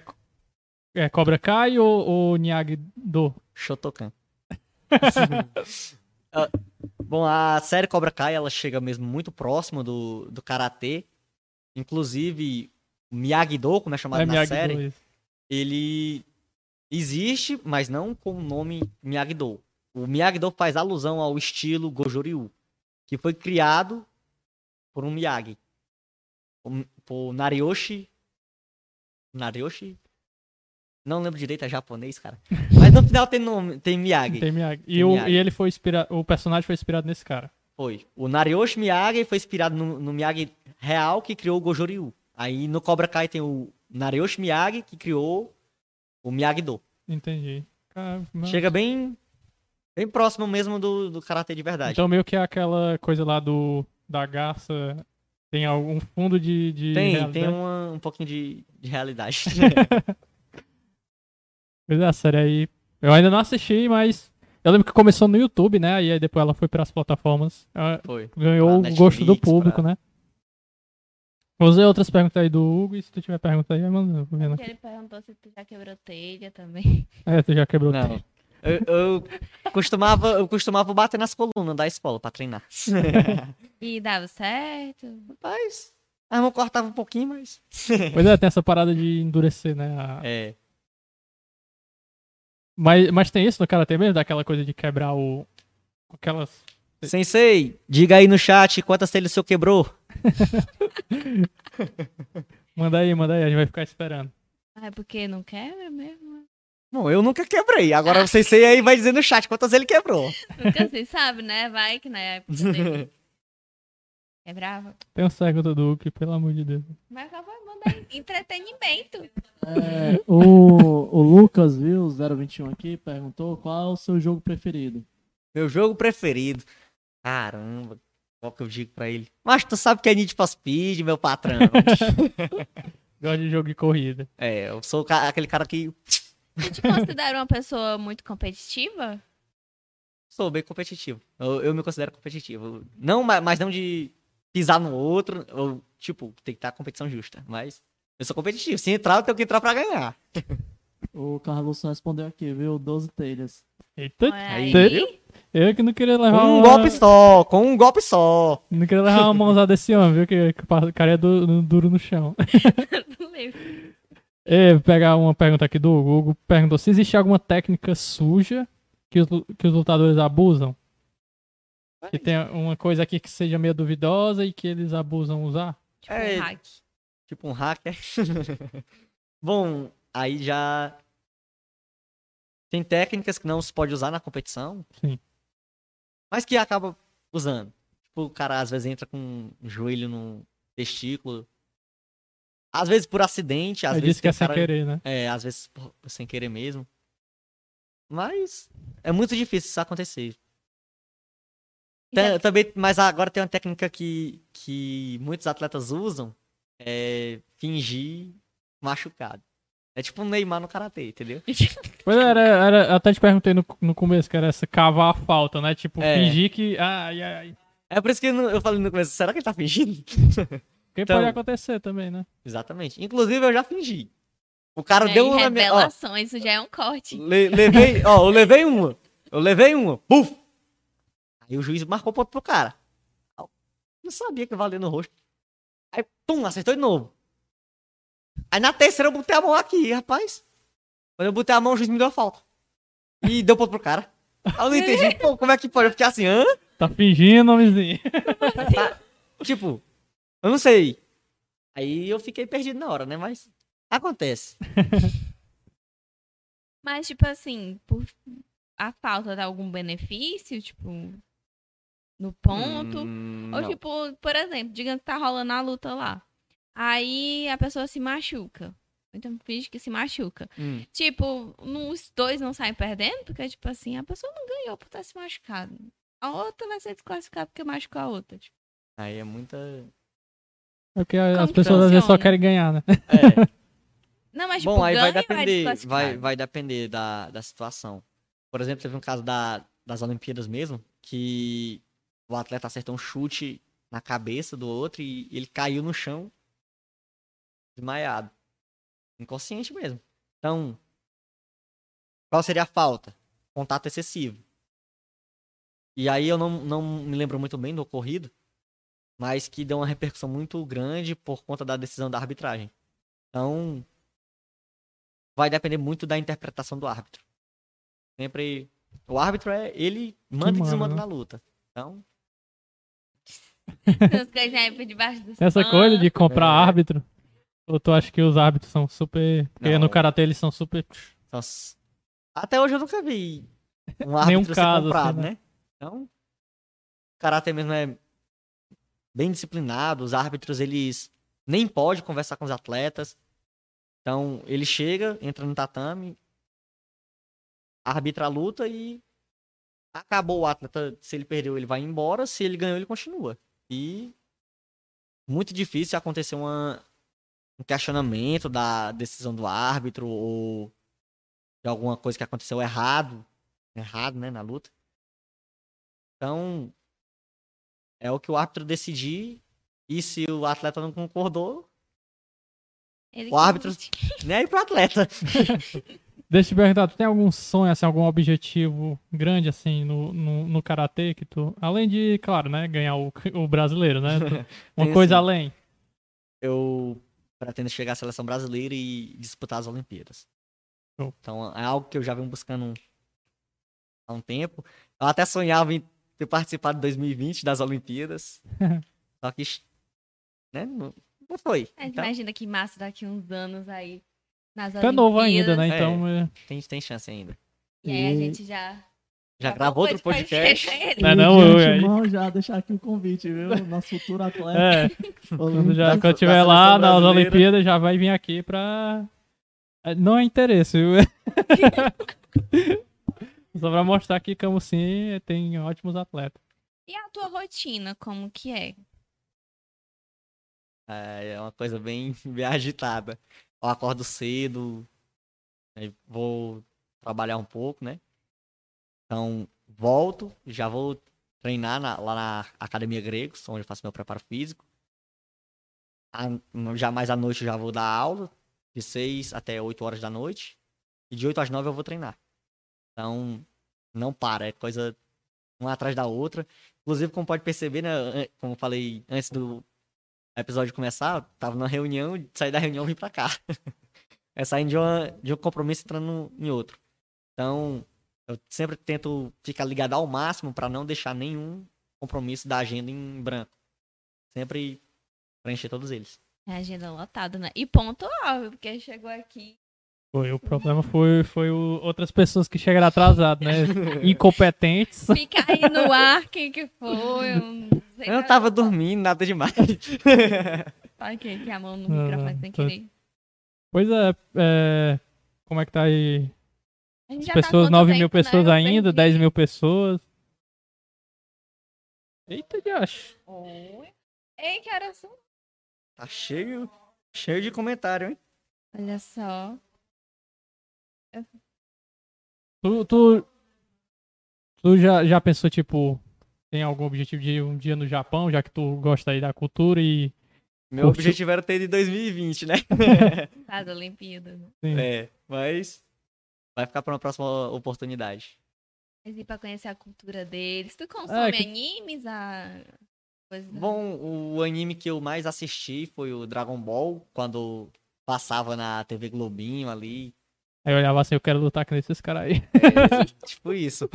É Cobra Kai ou, ou Miyagi-Do? Shotokan. Ah, Bom, a série Cobra Kai, ela chega mesmo muito próximo do, do Karatê. Inclusive, o Miyagi-Do, como é chamado É na Miyagi-Do. série, isso. ele existe, mas não com o nome Miyagi-Do. O Miyagi-Do faz alusão ao estilo Goju-Ryu, que foi criado por um Miyagi. Por Nariyoshi... Nariyoshi? Não lembro direito, é japonês, cara. Mas no final tem nome, tem Miyagi. Tem Miyagi. E, Tem o, Miyagi. e ele foi inspirado. O personagem foi inspirado nesse cara. Foi. O Nariyoshi Miyagi foi inspirado no, no Miyagi real que criou o Goju-Ryu. Aí no Cobra Kai tem o Nariyoshi Miyagi que criou o Miyagi-Do. Entendi. Chega bem bem próximo mesmo do, do karatê de verdade. Então meio que é aquela coisa lá do da garça tem algum fundo de, de tem, realidade. tem uma- um pouquinho de, de realidade. Pois é, a série aí. Eu ainda não assisti, mas eu lembro que começou no YouTube, né? E aí depois ela foi pras plataformas. Ela Foi. ganhou Pra o gosto do público, pra- né? Vou fazer outras perguntas aí do Hugo e se tu tiver pergunta aí, vai mandando. Porque ele perguntou se tu já quebrou telha também. É, tu já quebrou Não. tudo. Eu, eu costumava, eu costumava bater nas colunas da escola pra treinar. E dava certo. Rapaz, a mão cortava um pouquinho, mas. Pois é, tem essa parada de endurecer, né? a- É. Mas, mas tem isso no Karate mesmo? Daquela coisa de quebrar o. Aquelas. Sensei, diga aí no chat quantas telhas o senhor quebrou. Manda aí, manda aí, a gente vai ficar esperando. Ah, é porque não quebra mesmo? Bom, eu nunca quebrei. Agora o Sensei aí vai dizer no chat quantas ele quebrou. Nunca se sabe, né? Vai que na época dele quebrava. Tem um pergunta do Hugo, pelo amor de Deus. Mas acaba mandando entretenimento. É, o, o Lucas, viu, 021 aqui, perguntou qual é o seu jogo preferido. Meu jogo preferido. Caramba, qual que eu digo pra ele? Mas tu sabe que é Need for Speed, meu patrão. Gosto de jogo de corrida. é, eu sou aquele cara que Você te considera uma pessoa muito competitiva? sou bem competitivo. Eu, eu me considero competitivo. Não, ma- mas não de pisar no outro. Ou, tipo, tem que estar competição justa. Mas eu sou competitivo. Se entrar, eu tenho que entrar pra ganhar. O Carlos respondeu aqui, viu, 12 telhas. Eita, aí. eu que não queria levar Com um uma... golpe só, com um golpe só. Não queria levar uma mãozada desse homem, viu? Que, o cara é du- duro no chão. Não lembro. Vou pegar uma pergunta aqui do Hugo. Hugo perguntou se existe alguma técnica suja que os, que os lutadores abusam. Que tem uma coisa aqui que seja meio duvidosa e que eles abusam usar. Tipo É. um hack. Tipo um hacker. Bom, aí já. Tem técnicas que não se pode usar na competição. Sim. Mas que acaba usando. Tipo, o cara às vezes entra com o joelho no testículo. Às vezes por acidente, às Aí vezes disse que é sem cara- querer, né? É, às vezes por- sem querer mesmo. Mas é muito difícil isso acontecer. Tem- também, mas agora tem uma técnica que, que muitos atletas usam, é fingir machucado. É tipo um Neymar no karatê, entendeu? Pois é, era, era, eu até te perguntei no, no começo, que era essa cavar a falta, né? Tipo, É. fingir que. Ai, ai, ai. É por isso que eu não- eu falei no começo, será que ele tá fingindo? Porque Então- pode acontecer também, né? Exatamente. Inclusive eu já fingi. O cara aí, deu uma na minha. Ó, revelações, isso já é um corte. le- levei, ó, eu levei uma. Eu levei uma. Puf! Aí o juiz marcou ponto pro cara. Eu Não sabia que valia no rosto. Aí, pum, acertou de novo. Aí na terceira eu botei a mão aqui, rapaz. Quando eu botei a mão, o juiz me deu a falta. E deu ponto pro cara. Aí eu não entendi, pô, como é que pode? Eu fiquei assim, hã? Tá fingindo, homenzinho. Tipo, eu não sei. Aí eu fiquei perdido na hora, né? Mas acontece. Mas, tipo assim, por a falta de algum benefício, tipo, no ponto. Hum, ou, não. tipo, por exemplo, digamos que tá rolando a luta lá. Aí a pessoa se machuca. Então, finge que se machuca. Hum, Tipo, não- os dois não saem perdendo, porque, tipo assim, a pessoa não ganhou por ter se machucado. A outra vai ser desclassificada porque machucou a outra. Tipo. aí é muita. É porque as Como pessoas às vezes só querem ganhar, né? É. Não, mas, tipo, Bom, aí vai depender, vai, desclassificado? vai depender da, da situação. Por exemplo, teve um caso da, das Olimpíadas mesmo, que o atleta acertou um chute na cabeça do outro e ele caiu no chão desmaiado. Inconsciente mesmo. Então, qual seria a falta? Contato excessivo. E aí eu não, não me lembro muito bem do ocorrido, mas que deu uma repercussão muito grande por conta da decisão da arbitragem. Então, vai depender muito da interpretação do árbitro. Sempre. O árbitro é. Ele manda e manda, desmanda né? na luta. Então. Essa coisa de comprar É. árbitro. Ou tu acha que os árbitros são super. Porque Não. no karatê eles são super. então, s- até hoje eu nunca vi um Nenhum árbitro ser caso, comprado, assim, né? Então. O karatê mesmo é bem disciplinado. Os árbitros, eles nem podem conversar com os atletas. Então, ele chega, entra no tatame, arbitra a luta e acabou o atleta. Se ele perdeu, ele vai embora. Se ele ganhou, ele continua. E muito difícil acontecer uma, um questionamento da decisão do árbitro ou de alguma coisa que aconteceu errado. Errado, né, na luta. Então, é o que o árbitro decidir. E se o atleta não concordou, Ele o árbitro- nem aí pro atleta. Deixa eu te perguntar, tu tem algum sonho, assim, algum objetivo grande, assim, no, no, no karatê que tu. Além de, claro, né, ganhar o, o brasileiro, né? Uma coisa sim. além. eu pretendo chegar à seleção brasileira e disputar as Olimpíadas. Show. Então é algo que eu já venho buscando há um tempo. Eu até sonhava em ter participado de 2020 das Olimpíadas. só que né, não, não foi. Mas Então, imagina que massa daqui uns anos aí nas Tu é novo ainda, né? É. Então. é- tem, tem chance ainda. E aí a gente já... Já gravou outro podcast. Não é não, eu- aí- antemão, já deixar aqui o convite, viu? Nosso futuro atleta. É, quando, já, quando tiver lá nas brasileira. Olimpíadas, já vai vir aqui pra. É, Não é interesse, viu? Só pra mostrar que Camusim tem ótimos atletas. E a tua rotina, como que é? É é uma coisa bem, bem agitada. Eu acordo cedo, aí vou trabalhar um pouco, né? Então, volto, já vou treinar na- lá na Academia Gregos, onde eu faço meu preparo físico. A- já mais à noite eu já vou dar aula, de 6 até 8 horas da noite. E de 8 às 9 eu vou treinar. Então, não para, é coisa uma atrás da outra. Inclusive, como pode perceber, né? Como falei antes do episódio começar, tava numa reunião, saí da reunião e vim pra cá. é saindo de, uma, de um compromisso entrando em outro. Então, eu sempre tento ficar ligado ao máximo pra não deixar nenhum compromisso da agenda em branco. Sempre preencher todos eles. É agenda lotada, né? E pontual, porque chegou aqui. Foi, o problema foi, foi o- outras pessoas que chegaram atrasadas, né? Incompetentes. Fica aí no ar, quem que foi? Eu não, sei Eu não nada. tava dormindo, nada demais. Aqui, aqui a mão no Não, microfone sem tô- querer. Pois é, é, como é que tá aí? As tá pessoas, quanto 9 mil tempo, né? pessoas Eu ainda, perdi. 10 mil pessoas. Eita, de acho. Oi. Ei, que horas são? tá cheio, cheio de comentário, hein? Olha só. Tu, tu, tu já, já pensou, tipo, tem algum objetivo de ir um dia no Japão, já que tu gosta aí da cultura e. Meu Curtiu? objetivo era ter de 2020, né? Das Olimpíadas. né? Sim. é, mas vai ficar pra uma próxima oportunidade. Mas ir pra conhecer a cultura deles. Tu consome É, que- animes? A... Coisa... Bom, o anime que eu mais assisti foi o Dragon Ball, quando passava na TV Globinho ali. Aí eu olhava assim, eu quero lutar com esses caras aí. É, tipo isso.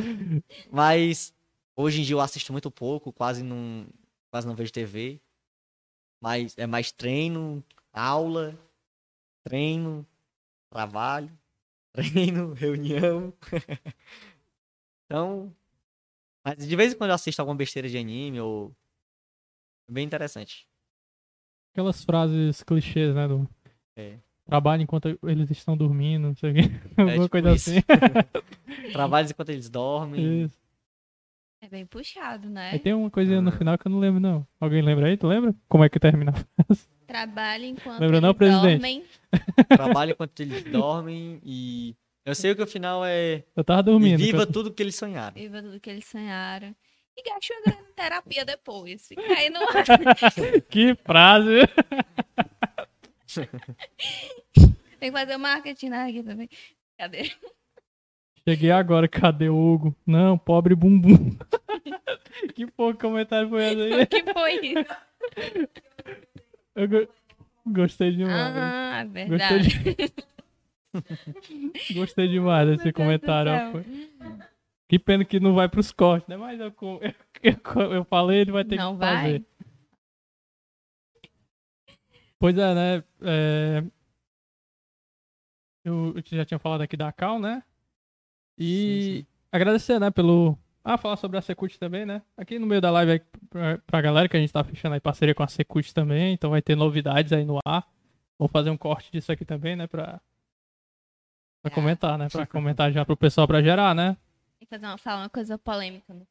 Mas hoje em dia eu assisto muito pouco, quase não, quase não vejo TV. mais, é mais treino, aula, treino, trabalho, treino, reunião. então, mas de vez em quando eu assisto alguma besteira de anime ou é bem interessante. Aquelas frases clichês, né, do É. trabalho enquanto eles estão dormindo, não sei o quê. Alguma tipo coisa isso. assim. Trabalhos enquanto eles dormem. Isso. É bem puxado, né? Aí tem uma coisinha no Ah. final que eu não lembro, não. Alguém lembra aí? Tu lembra? Como é que termina? Trabalha enquanto Lembra não, eles presidente? dormem. Trabalho enquanto eles dormem e eu sei que o final é Eu tava e dormindo. viva enquanto- tudo que eles sonharam. Viva tudo que eles sonharam. E gaste uma grande terapia depois. Fica aí no... Que frase! Tem que fazer o marketing né, aqui também. Cadê? Cheguei agora, cadê o Hugo? Não, pobre bumbum. que porra que comentário foi esse aí? Que foi isso? Eu go- gostei demais. Ah, Gostei, verdade. de... Gostei demais desse Meu comentário. Que pena que não vai pros cortes, né? Mas eu, eu, eu, eu falei, ele vai ter Não que vai? fazer. Pois é, né? É... Eu, eu já tinha falado aqui da Cal, né? E Sim, sim. agradecer, né, pelo. Ah, falar sobre a Secult também, né? Aqui no meio da live aí pra, pra galera que a gente tá fechando aí parceria com a Secult também, então vai ter novidades aí no ar. Vou fazer um corte disso aqui também, né, pra. Pra Ah. comentar, né? Pra comentar já pro pessoal pra gerar, né? Tem que fazer uma, falar uma coisa polêmica. né?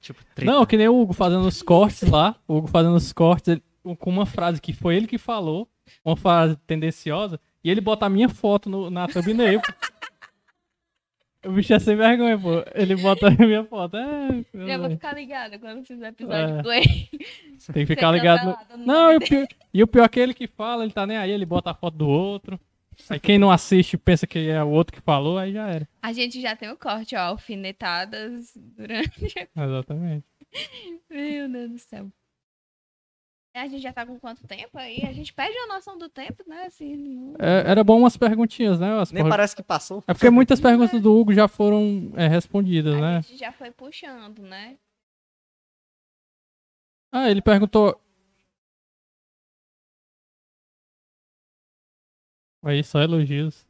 Tipo, treta. Não, que nem o Hugo fazendo os cortes lá. O Hugo fazendo os cortes ele- com uma frase que foi ele que falou, uma frase tendenciosa, e ele bota a minha foto no- na thumbnail. o bicho é sem vergonha, pô. Ele bota a minha foto. É, Já vou ficar ligada quando fizer episódio É. tem que ficar ligado. No... Não, e o, pior, e o pior é que ele que fala, ele tá nem aí, ele bota a foto do outro. Aí quem não assiste pensa que é o outro que falou, aí já era. A gente já tem o corte, ó, alfinetadas durante. Exatamente. Meu Deus do céu. A gente já tá com quanto tempo aí? A gente perde a noção do tempo, né? Assim, não- É, era bom umas perguntinhas, né? As Nem porra- parece que passou. É porque muitas perguntas do Hugo já foram é, respondidas, a né? gente já foi puxando, né? Ah, ele perguntou. Aí, só elogios.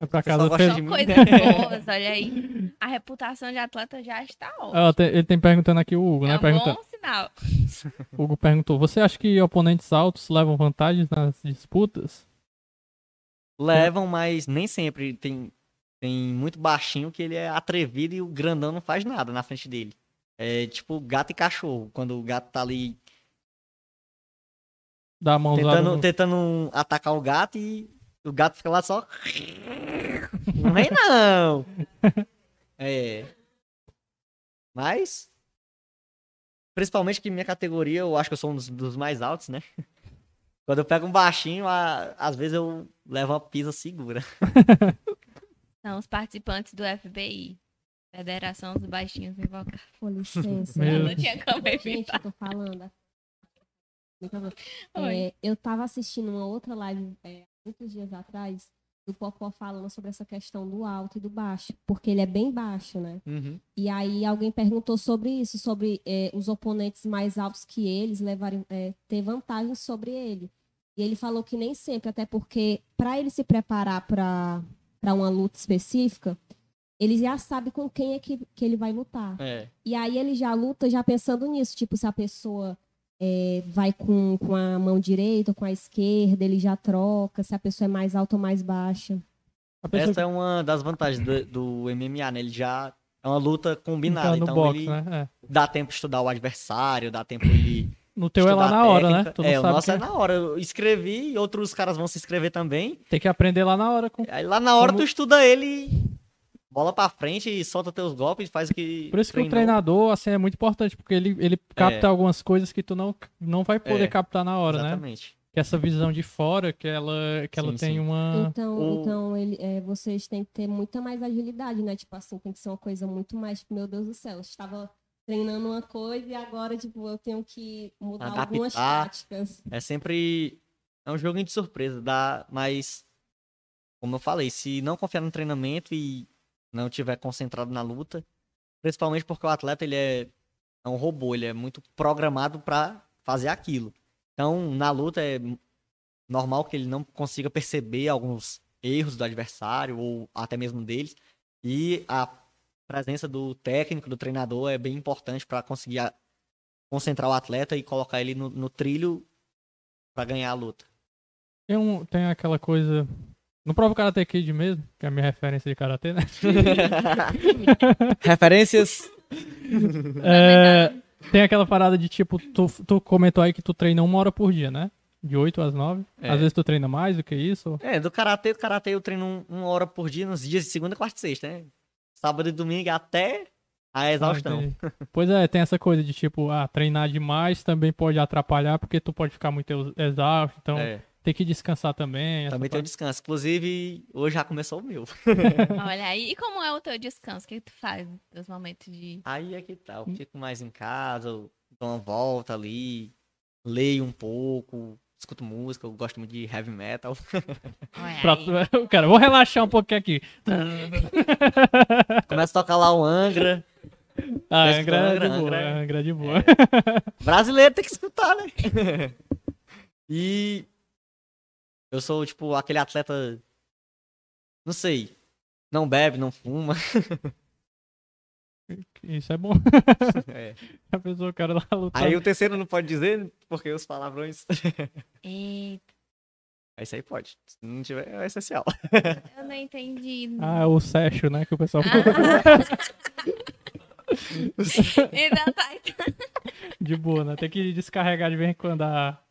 É pra só casa feliz. mim. coisas boas, olha aí. A reputação de atleta já está ótima. Tem- ele tem perguntando aqui o Hugo, é né? um Perguntando. bom sinal. O Hugo perguntou: Você acha que oponentes altos levam vantagens nas disputas? Levam, mas nem sempre. Tem, tem muito baixinho que ele é atrevido e o grandão não faz nada na frente dele. É tipo gato e cachorro. Quando o gato tá ali Dá a mãozada tentando, no... tentando atacar o gato e o gato fica lá só. Não vem não! É. Mas. Principalmente que minha categoria, eu acho que eu sou um dos, dos mais altos, né? Quando eu pego um baixinho, a- às vezes eu levo uma pisa segura. São os participantes do FBI. Federação dos Baixinhos Invocados. Com licença. Meu Eu não tinha como Gente, evitar. eu tô falando. É, eu tava assistindo uma outra live é, muitos dias atrás do Popó falando sobre essa questão do alto e do baixo, porque ele é bem baixo, né? E aí alguém perguntou sobre isso, sobre é, os oponentes mais altos que eles levarem, é, ter vantagem sobre ele. E ele falou que nem sempre, até porque para ele se preparar para uma luta específica, ele já sabe com quem é que, que ele vai lutar. É. E aí ele já luta já pensando nisso, tipo, se a pessoa é, vai com, com a mão direita ou com a esquerda, ele já troca, se a pessoa é mais alta ou mais baixa. Pessoa Essa é uma das vantagens do, do MMA, né? Ele já é uma luta que combinada. no Então box, ele né? É. dá tempo de estudar o adversário, dá tempo ele. No teu é lá estudar na a hora, né? Tu não é, o nosso é quem- na hora. Eu escrevi, outros caras vão se inscrever também. Tem que aprender lá na hora. Com... Aí lá na hora Como- tu estuda ele, bola pra frente e solta teus golpes, faz o que. Por isso que o treinou. treinador, assim, é muito importante, porque ele, ele capta algumas coisas que tu não, não vai poder É, captar na hora, né? Exatamente. Que essa visão de fora, que ela, que ela Sim, tem sim. uma... Então, o- então ele, é, vocês têm que ter muita mais agilidade, né? Tipo assim, tem que ser uma coisa muito mais, tipo, meu Deus do céu, eu estava treinando uma coisa e agora, tipo, eu tenho que mudar Adaptar. algumas táticas. É sempre. É um joguinho de surpresa, dá, mas. Como eu falei, se não confiar no treinamento e não tiver concentrado na luta, principalmente porque o atleta ele é é um robô, ele é muito programado para fazer aquilo. Então, na luta é normal que ele não consiga perceber alguns erros do adversário ou até mesmo deles. E a presença do técnico, do treinador é bem importante para conseguir a, concentrar o atleta e colocar ele no, no trilho para ganhar a luta. Tem, um, tem aquela coisa. No próprio Karate Kid mesmo, que é a minha referência de Karate, né? Referências. É, tem aquela parada de tipo, tu, tu comentou aí que tu treina uma hora por dia, né? De 8 às 9. É. Às vezes tu treina mais do que isso? É, do karatê, do karatê eu treino uma hora por dia nos dias de segunda, quarta e sexta, né? Sábado e domingo até a exaustão. Ah, pois é, tem essa coisa de tipo, ah, treinar demais também pode atrapalhar porque tu pode ficar muito exausto, então é. Tem que descansar também. Também tem o descanso. Inclusive, hoje já começou o meu. Olha aí, e como é o teu descanso? O que tu faz nos momentos de. Aí é que tá, eu fico mais em casa, dou uma volta ali, leio um pouco, escuto música, eu gosto muito de heavy metal. Pronto, cara, vou relaxar um pouquinho aqui. Começa a tocar lá o Angra. Ah, Angra, é Angra, de boa, Angra, Angra é de boa. É. Brasileiro tem que escutar, né? e eu sou, tipo, aquele atleta. Não sei. Não bebe, não fuma. Isso é bom. É. A pessoa, o cara lá lutar. Aí o terceiro não pode dizer, porque os palavrões. Eita. Isso aí pode. Se não tiver, é essencial. Eu não entendi. Ah, o Sérgio, né? Que o pessoal. Tá. De boa, né? Tem que descarregar de vez em quando a,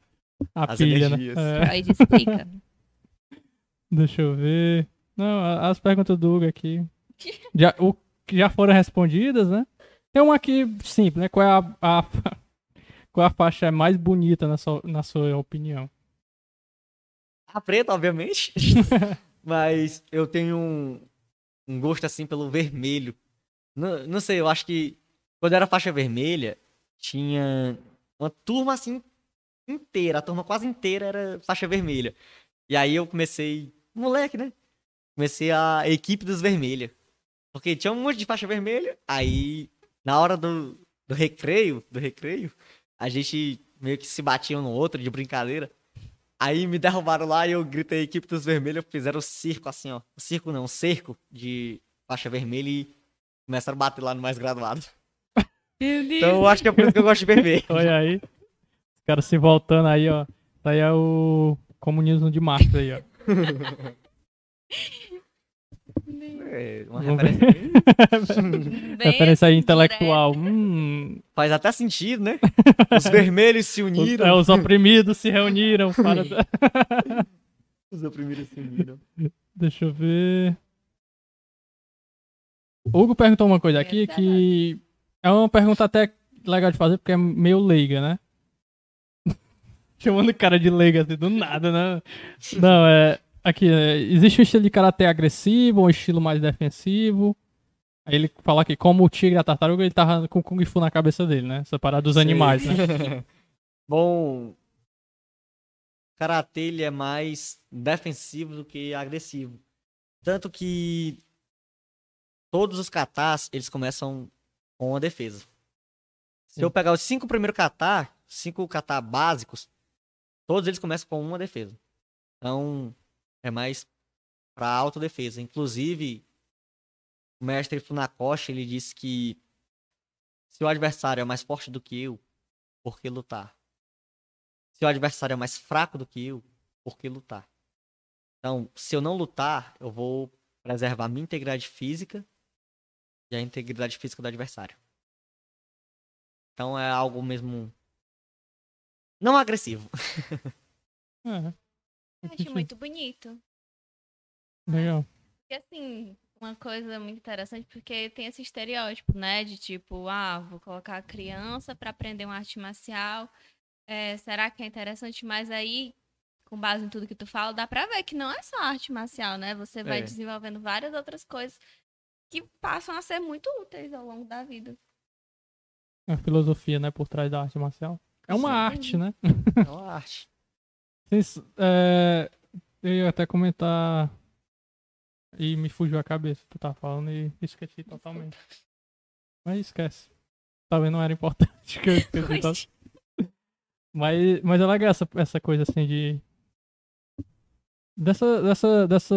a pilha, né? energias. né? É. Aí explica. Deixa eu ver. Não, as perguntas do Hugo aqui. Já, o já foram respondidas, né? Tem uma aqui simples, né? Qual é a, a qual é a faixa mais bonita na sua, na sua opinião? A preta, obviamente. Mas eu tenho um, um gosto assim pelo vermelho. Não, não sei, eu acho que quando era faixa vermelha, tinha uma turma assim inteira, a turma quase inteira era faixa vermelha. E aí eu comecei, moleque, né? Comecei a equipe dos vermelhos. Porque tinha um monte de faixa vermelha, aí na hora do, do recreio, do recreio, a gente meio que se batia um no outro de brincadeira. Aí me derrubaram lá e eu gritei equipe dos vermelhos, fizeram o circo assim, ó. O circo não, o cerco de faixa vermelha e começaram a bater lá no mais graduado. Então eu acho que é por isso que eu gosto de vermelho. Olha aí. Os caras se voltando aí, ó. Isso aí é o comunismo de Marx aí, ó. É, uma referência bem... referência aí intelectual. Hum. Faz até sentido, né? Os vermelhos se uniram. Os, é, os oprimidos se reuniram para... os oprimidos se uniram. Deixa eu ver. O Hugo perguntou uma coisa aqui que é uma pergunta até legal de fazer porque é meio leiga, né? Chamando o cara de leiga assim do nada, né? Não, é Aqui, é, existe um estilo de karatê agressivo um estilo mais defensivo? Aí ele fala que como o tigre e a tartaruga, ele tava com Kung Fu na cabeça dele, né? Essa parada dos Sim. animais, né? Bom, karatê ele é mais defensivo do que agressivo. Tanto que todos os katas, eles começam com a defesa. Se Sim. eu pegar os cinco primeiros kata, cinco kata básicos, todos eles começam com uma defesa. Então, é mais para autodefesa. Inclusive, o mestre Funakoshi, ele disse que se o adversário é mais forte do que eu, por que lutar? Se o adversário é mais fraco do que eu, por que lutar? Então, se eu não lutar, eu vou preservar minha integridade física e a integridade física do adversário. Então é algo mesmo não agressivo. Uhum. Acho muito bonito. Legal. Porque assim, uma coisa muito interessante, porque tem esse estereótipo, né? De tipo, ah, vou colocar a criança para aprender uma arte marcial. É, será que é interessante? Mas aí, com base em tudo que tu fala, dá pra ver que não é só arte marcial, né? Você vai é. desenvolvendo várias outras coisas que passam a ser muito úteis ao longo da vida. A filosofia, né, por trás da arte marcial. É uma Sim. arte, né? É uma arte. Vocês, é, eu ia até comentar e me fugiu a cabeça. Tu tá falando e esqueci totalmente. Mas esquece. talvez não era importante. Que eu, eu mas, mas é legal essa, essa coisa assim de. Dessa, dessa, dessa.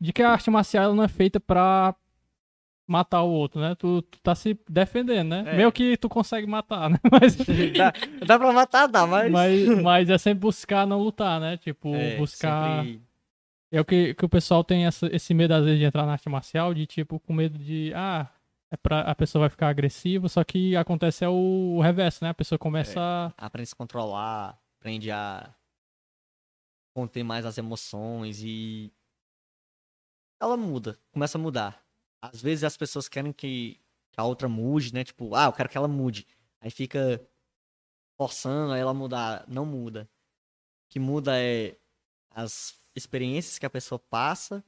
De que a arte marcial não é feita pra matar o outro, né? Tu, tu tá se defendendo, né? É. Meio que tu consegue matar, né? Mas... dá, dá pra matar, dá, mas... mas... Mas é sempre buscar não lutar, né? Tipo, é, buscar... Sempre... É o que, que o pessoal tem essa, esse medo, às vezes, de entrar na arte marcial, de tipo, com medo de... Ah, é pra, a pessoa vai ficar agressiva, só que acontece é o, o reverso, né? A pessoa começa é, a... Aprende a se controlar, aprende a conter mais as emoções e... Ela muda, começa a mudar às vezes as pessoas querem que a outra mude, né? Tipo, ah, eu quero que ela mude. Aí fica forçando ela mudar. Não muda. O que muda é as experiências que a pessoa passa,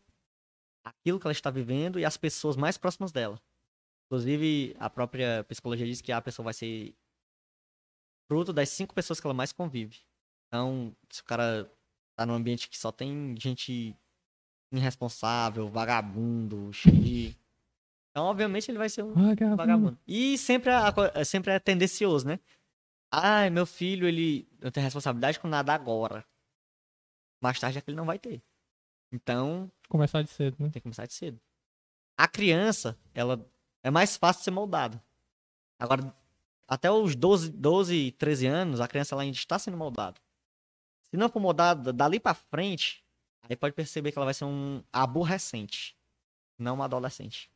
aquilo que ela está vivendo e as pessoas mais próximas dela. Inclusive, a própria psicologia diz que a pessoa vai ser fruto das cinco pessoas que ela mais convive. Então, se o cara tá num ambiente que só tem gente irresponsável, vagabundo, cheio então, obviamente, ele vai ser um vagabundo. vagabundo. E sempre é, sempre é tendencioso, né? Ai, meu filho, ele não tem responsabilidade com nada agora. Mais tarde é que ele não vai ter. Então. Começar de cedo, né? Tem que começar de cedo. A criança, ela é mais fácil de ser moldada. Agora, até os 12, 12 13 anos, a criança ela ainda está sendo moldada. Se não for moldada dali para frente, aí pode perceber que ela vai ser um aborrecente, não uma adolescente.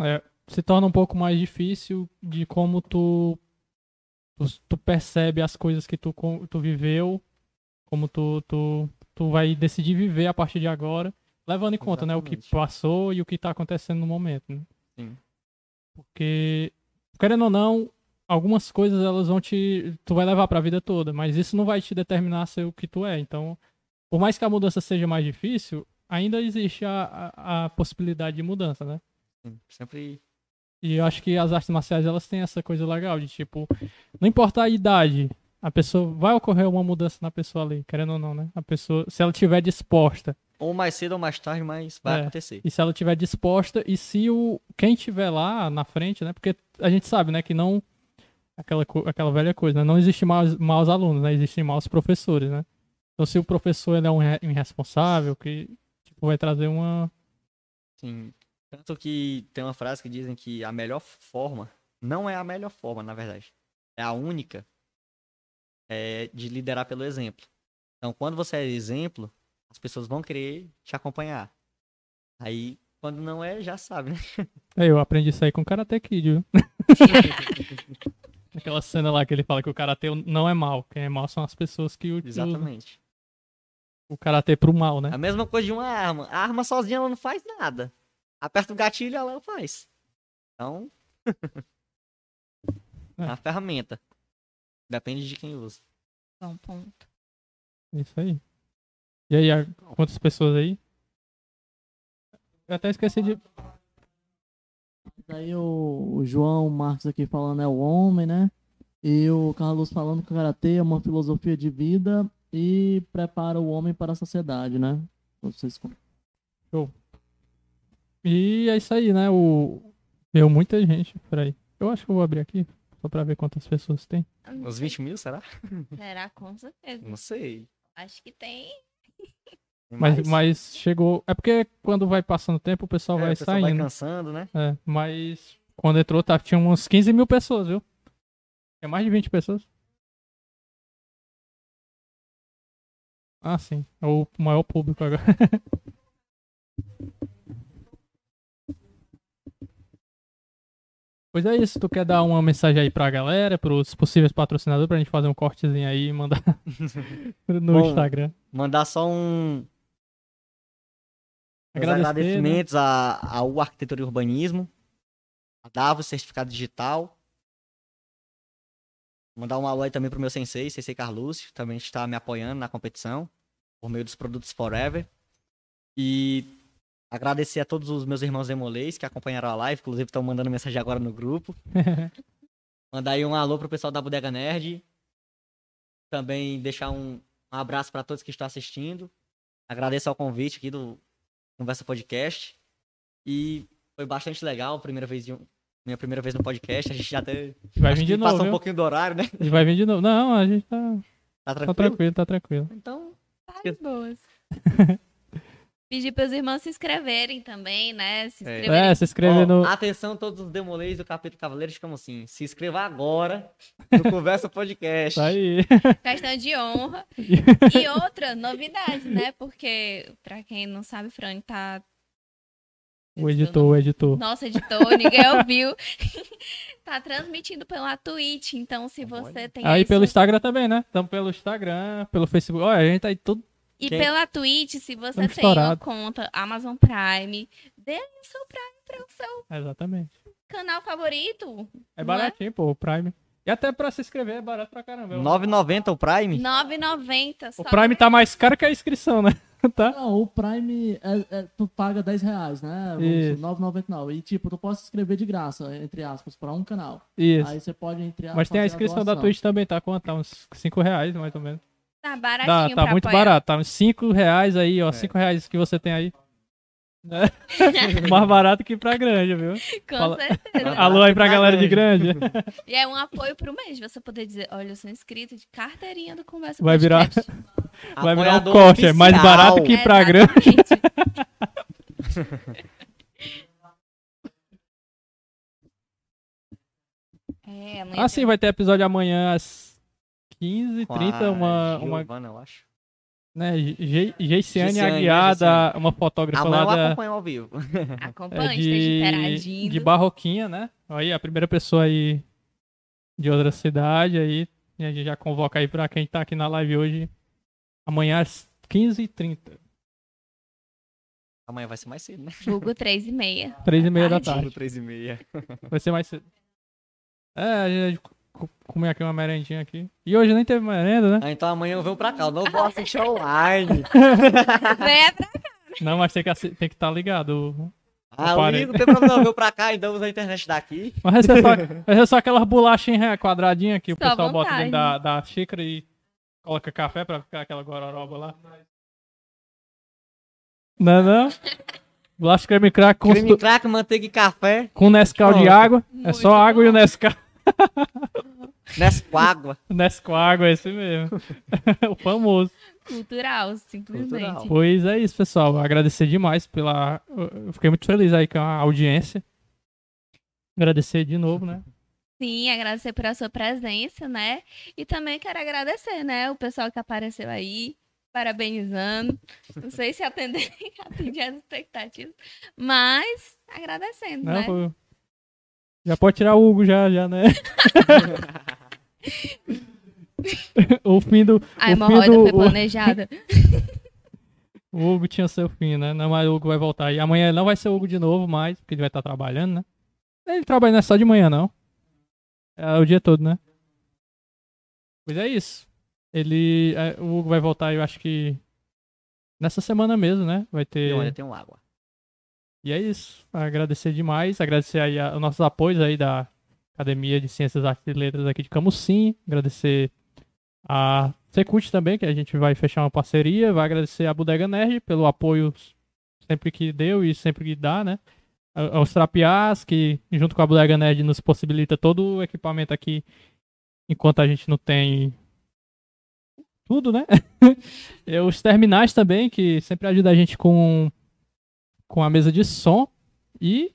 É, se torna um pouco mais difícil de como tu, tu, tu, percebe as coisas que tu, tu viveu, como tu, tu, tu vai decidir viver a partir de agora, levando em conta né, o que passou e o que está acontecendo no momento. Né? Sim. Porque, querendo ou não, algumas coisas elas vão te. Tu vai levar para a vida toda, mas isso não vai te determinar ser o que tu é. Então, por mais que a mudança seja mais difícil, ainda existe a, a, a possibilidade de mudança, né? Sim, sempre. E eu acho que as artes marciais elas têm essa coisa legal de tipo, não importa a idade, a pessoa vai ocorrer uma mudança na pessoa ali, querendo ou não, né? A pessoa, se ela tiver disposta. Ou mais cedo ou mais tarde, mas vai é, acontecer. E se ela tiver disposta e se o quem tiver lá na frente, né? Porque a gente sabe, né, que não aquela aquela velha coisa, né? Não existe maus, maus alunos, né? Existem maus professores, né? Então se o professor ele é um irresponsável, que vai trazer uma. Sim. Tanto que tem uma frase que dizem que a melhor forma, não é a melhor forma, na verdade, é a única, é de liderar pelo exemplo. Então, quando você é exemplo, as pessoas vão querer te acompanhar. Aí, quando não é, já sabe, né? É, eu aprendi isso aí com o Karate Kid, viu? Aquela cena lá que ele fala que o Karate não é mal. Quem é mal são as pessoas que o Exatamente o karatê pro mal, né? A mesma coisa de uma arma. A arma sozinha ela não faz nada. Aperta o gatilho ela faz. Então. é uma ferramenta. Depende de quem usa. É um ponto. Isso aí. E aí, quantas pessoas aí? Eu até esqueci de. Aí o, o João Marcos aqui falando é o homem, né? E o Carlos falando que o Karatê é uma filosofia de vida e prepara o homem para a sociedade, né? Vocês... Show. E é isso aí, né? O... Deu muita gente. Peraí. Eu acho que eu vou abrir aqui, só pra ver quantas pessoas tem. Uns 20 mil, será? Será, com certeza. Não sei. Acho que tem. Mas, mas chegou. É porque quando vai passando o tempo, o pessoal é, vai o pessoal saindo. vai cansando, né? É, mas quando entrou, tá, tinha uns 15 mil pessoas, viu? É mais de 20 pessoas. Ah, sim. É o maior público agora. pois é isso. Tu quer dar uma mensagem aí pra galera, pros possíveis patrocinadores, pra gente fazer um cortezinho aí e mandar no Bom, Instagram? Mandar só um. agradecimentos né? ao Arquitetura e Urbanismo, a Davos Certificado Digital. Mandar um alô aí também pro meu sensei, Sensei Carlúcio, também está me apoiando na competição, por meio dos produtos Forever. E agradecer a todos os meus irmãos demolês que acompanharam a live, inclusive estão mandando mensagem agora no grupo. Mandar aí um alô pro pessoal da Bodega Nerd. Também deixar um, um abraço para todos que estão assistindo. Agradeço ao convite aqui do Conversa Podcast. E foi bastante legal, primeira vez de um, minha primeira vez no podcast. A gente já até. Vai vir de novo. Passou um pouquinho do horário, né? Gente vai vir de novo. Não, a gente tá. Tá tranquilo? Tá tranquilo, tá tranquilo. Então. Tá boas. Pedir para os irmãos se inscreverem também, né? Se inscreverem. É, se inscrever no... Atenção, todos os demolês do Capítulo Cavaleiros, como assim? Se inscreva agora no Conversa Podcast. Tá aí. Questão de honra. e outra novidade, né? Porque, para quem não sabe, Fran tá o editor, o editor. Nossa, editor, ninguém ouviu. tá transmitindo pela Twitch, então se você tem. Aí, aí pelo Instagram também, né? Então pelo Instagram, pelo Facebook. Olha, a gente tá aí tudo. E Quem? pela Twitch, se você Estamos tem estourado. uma conta Amazon Prime, dê o seu Prime para o seu Exatamente. canal favorito. É, é? baratinho, é? pô, o Prime. E até pra se inscrever é barato pra caramba. 9,90 o Prime? 9,90. O Prime tá mais caro que a inscrição, né? tá? Não, o Prime, é, é, tu paga 10 reais, né? R$ 9,99. E, tipo, tu pode se inscrever de graça, entre aspas, pra um canal. Isso. Aí você pode, entre Mas tem a inscrição a da Twitch também, tá? Quanto? Tá uns 5 reais, mais ou menos. Tá baratinho Dá, Tá muito apoiar. barato. Tá uns 5 reais aí, ó. 5 é. reais que você tem aí. É. Mais barato que pra grande, viu? Com Fala... certeza. Alô aí pra galera de grande. E é um apoio pro mês, você poder dizer, olha, eu sou inscrito de carteirinha do Conversa Vai virar, vai virar um corte, é mais barato que pra grande. É, ah, sim, vai ter episódio amanhã às 15h30, uma, uma... Giovana, eu acho né, Geiciane Aguiada, uma fotógrafa lá da... acompanho ao vivo. Acompanha, é de, esteja interagindo. De Barroquinha, né? Aí, a primeira pessoa aí de outra cidade aí. E a gente já convoca aí pra quem tá aqui na live hoje. Amanhã às 15h30. Amanhã vai ser mais cedo, né? Vulgo 3h30. 3h30 da tarde. Vulgo 3h30. Vai ser mais cedo. É, a gente comer aqui uma merendinha aqui. E hoje nem teve merenda, né? Ah, então amanhã eu venho pra cá. Eu não vou assistir online. Venha pra cá. Não, mas tem que estar tem que tá ligado. Ah, o não tem problema, eu venho pra cá e então usa a internet daqui. Mas é só, é só aquelas bolachinhas quadradinhas que o pessoal bota dentro da, da xícara e coloca café pra ficar aquela gororoba lá. Não, é não. Bolacha creme crack com... Creme crack, manteiga e café. Com Nescau Pronto. de água. Muito é só água bom. e o Nescau. Nesquágua. Nesquágua, esse mesmo. o famoso. Cultural, simplesmente. Cultural. Pois é isso, pessoal. Agradecer demais pela. Eu fiquei muito feliz aí com a audiência. Agradecer de novo, né? Sim, agradecer pela sua presença, né? E também quero agradecer, né? O pessoal que apareceu aí, parabenizando. Não sei se atender, atender as expectativas, mas agradecendo, Não, né? Foi já pode tirar o Hugo já, já, né? o fim do. A hemorroida do... foi planejada. o Hugo tinha seu fim, né? Não, mas o Hugo vai voltar. E amanhã não vai ser o Hugo de novo mais, porque ele vai estar trabalhando, né? Ele trabalha não é só de manhã, não. É o dia todo, né? Pois é isso. Ele. É, o Hugo vai voltar, eu acho que. Nessa semana mesmo, né? Vai ter. Eu ainda tenho água. E é isso. Agradecer demais. Agradecer aí os nossos apoios aí da Academia de Ciências, Artes e Letras aqui de Camusim. Agradecer a Secult também, que a gente vai fechar uma parceria. Vai agradecer a Bodega Nerd pelo apoio sempre que deu e sempre que dá, né? Aos Trapiás, que junto com a Bodega Nerd nos possibilita todo o equipamento aqui, enquanto a gente não tem tudo, né? os terminais também, que sempre ajudam a gente com com a mesa de som e.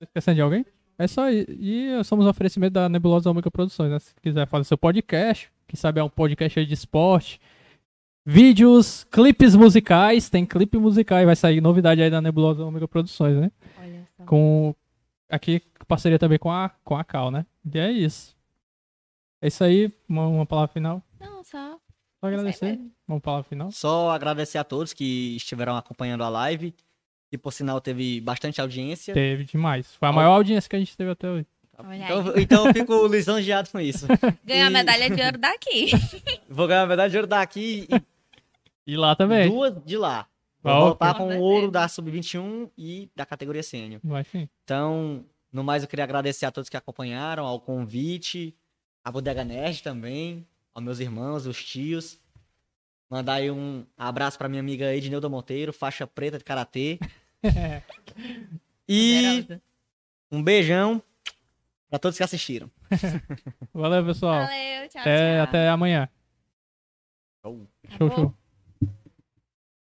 Esquecendo de alguém? É só e, e somos um oferecimento da Nebulosa Ômega Produções, né? Se quiser fazer seu podcast, que sabe é um podcast de esporte, vídeos, clipes musicais, tem clipe musical e vai sair novidade aí da Nebulosa Ômega Produções, né? Olha só. Com aqui parceria também com a com a Cal, né? E é isso. É isso aí, uma, uma palavra final. Não, só só agradecer. Vamos para o final. Só agradecer a todos que estiveram acompanhando a live. E por sinal teve bastante audiência. Teve demais. Foi a maior audiência que a gente teve até hoje. Então, então eu fico lisonjeado com isso. Ganhar e... medalha de ouro daqui. Vou ganhar a medalha de ouro daqui e... e lá também. Duas de lá. Vou oh, voltar com o ouro da Sub-21 e da categoria sênior. Vai sim. Então, no mais, eu queria agradecer a todos que acompanharam, ao convite, a Bodega Nerd também aos meus irmãos, os tios. Mandar aí um abraço pra minha amiga Ednilda Monteiro, faixa preta de karatê. e um beijão pra todos que assistiram. Valeu, pessoal. Valeu, tchau, até, tchau. Até amanhã. Show, show. show.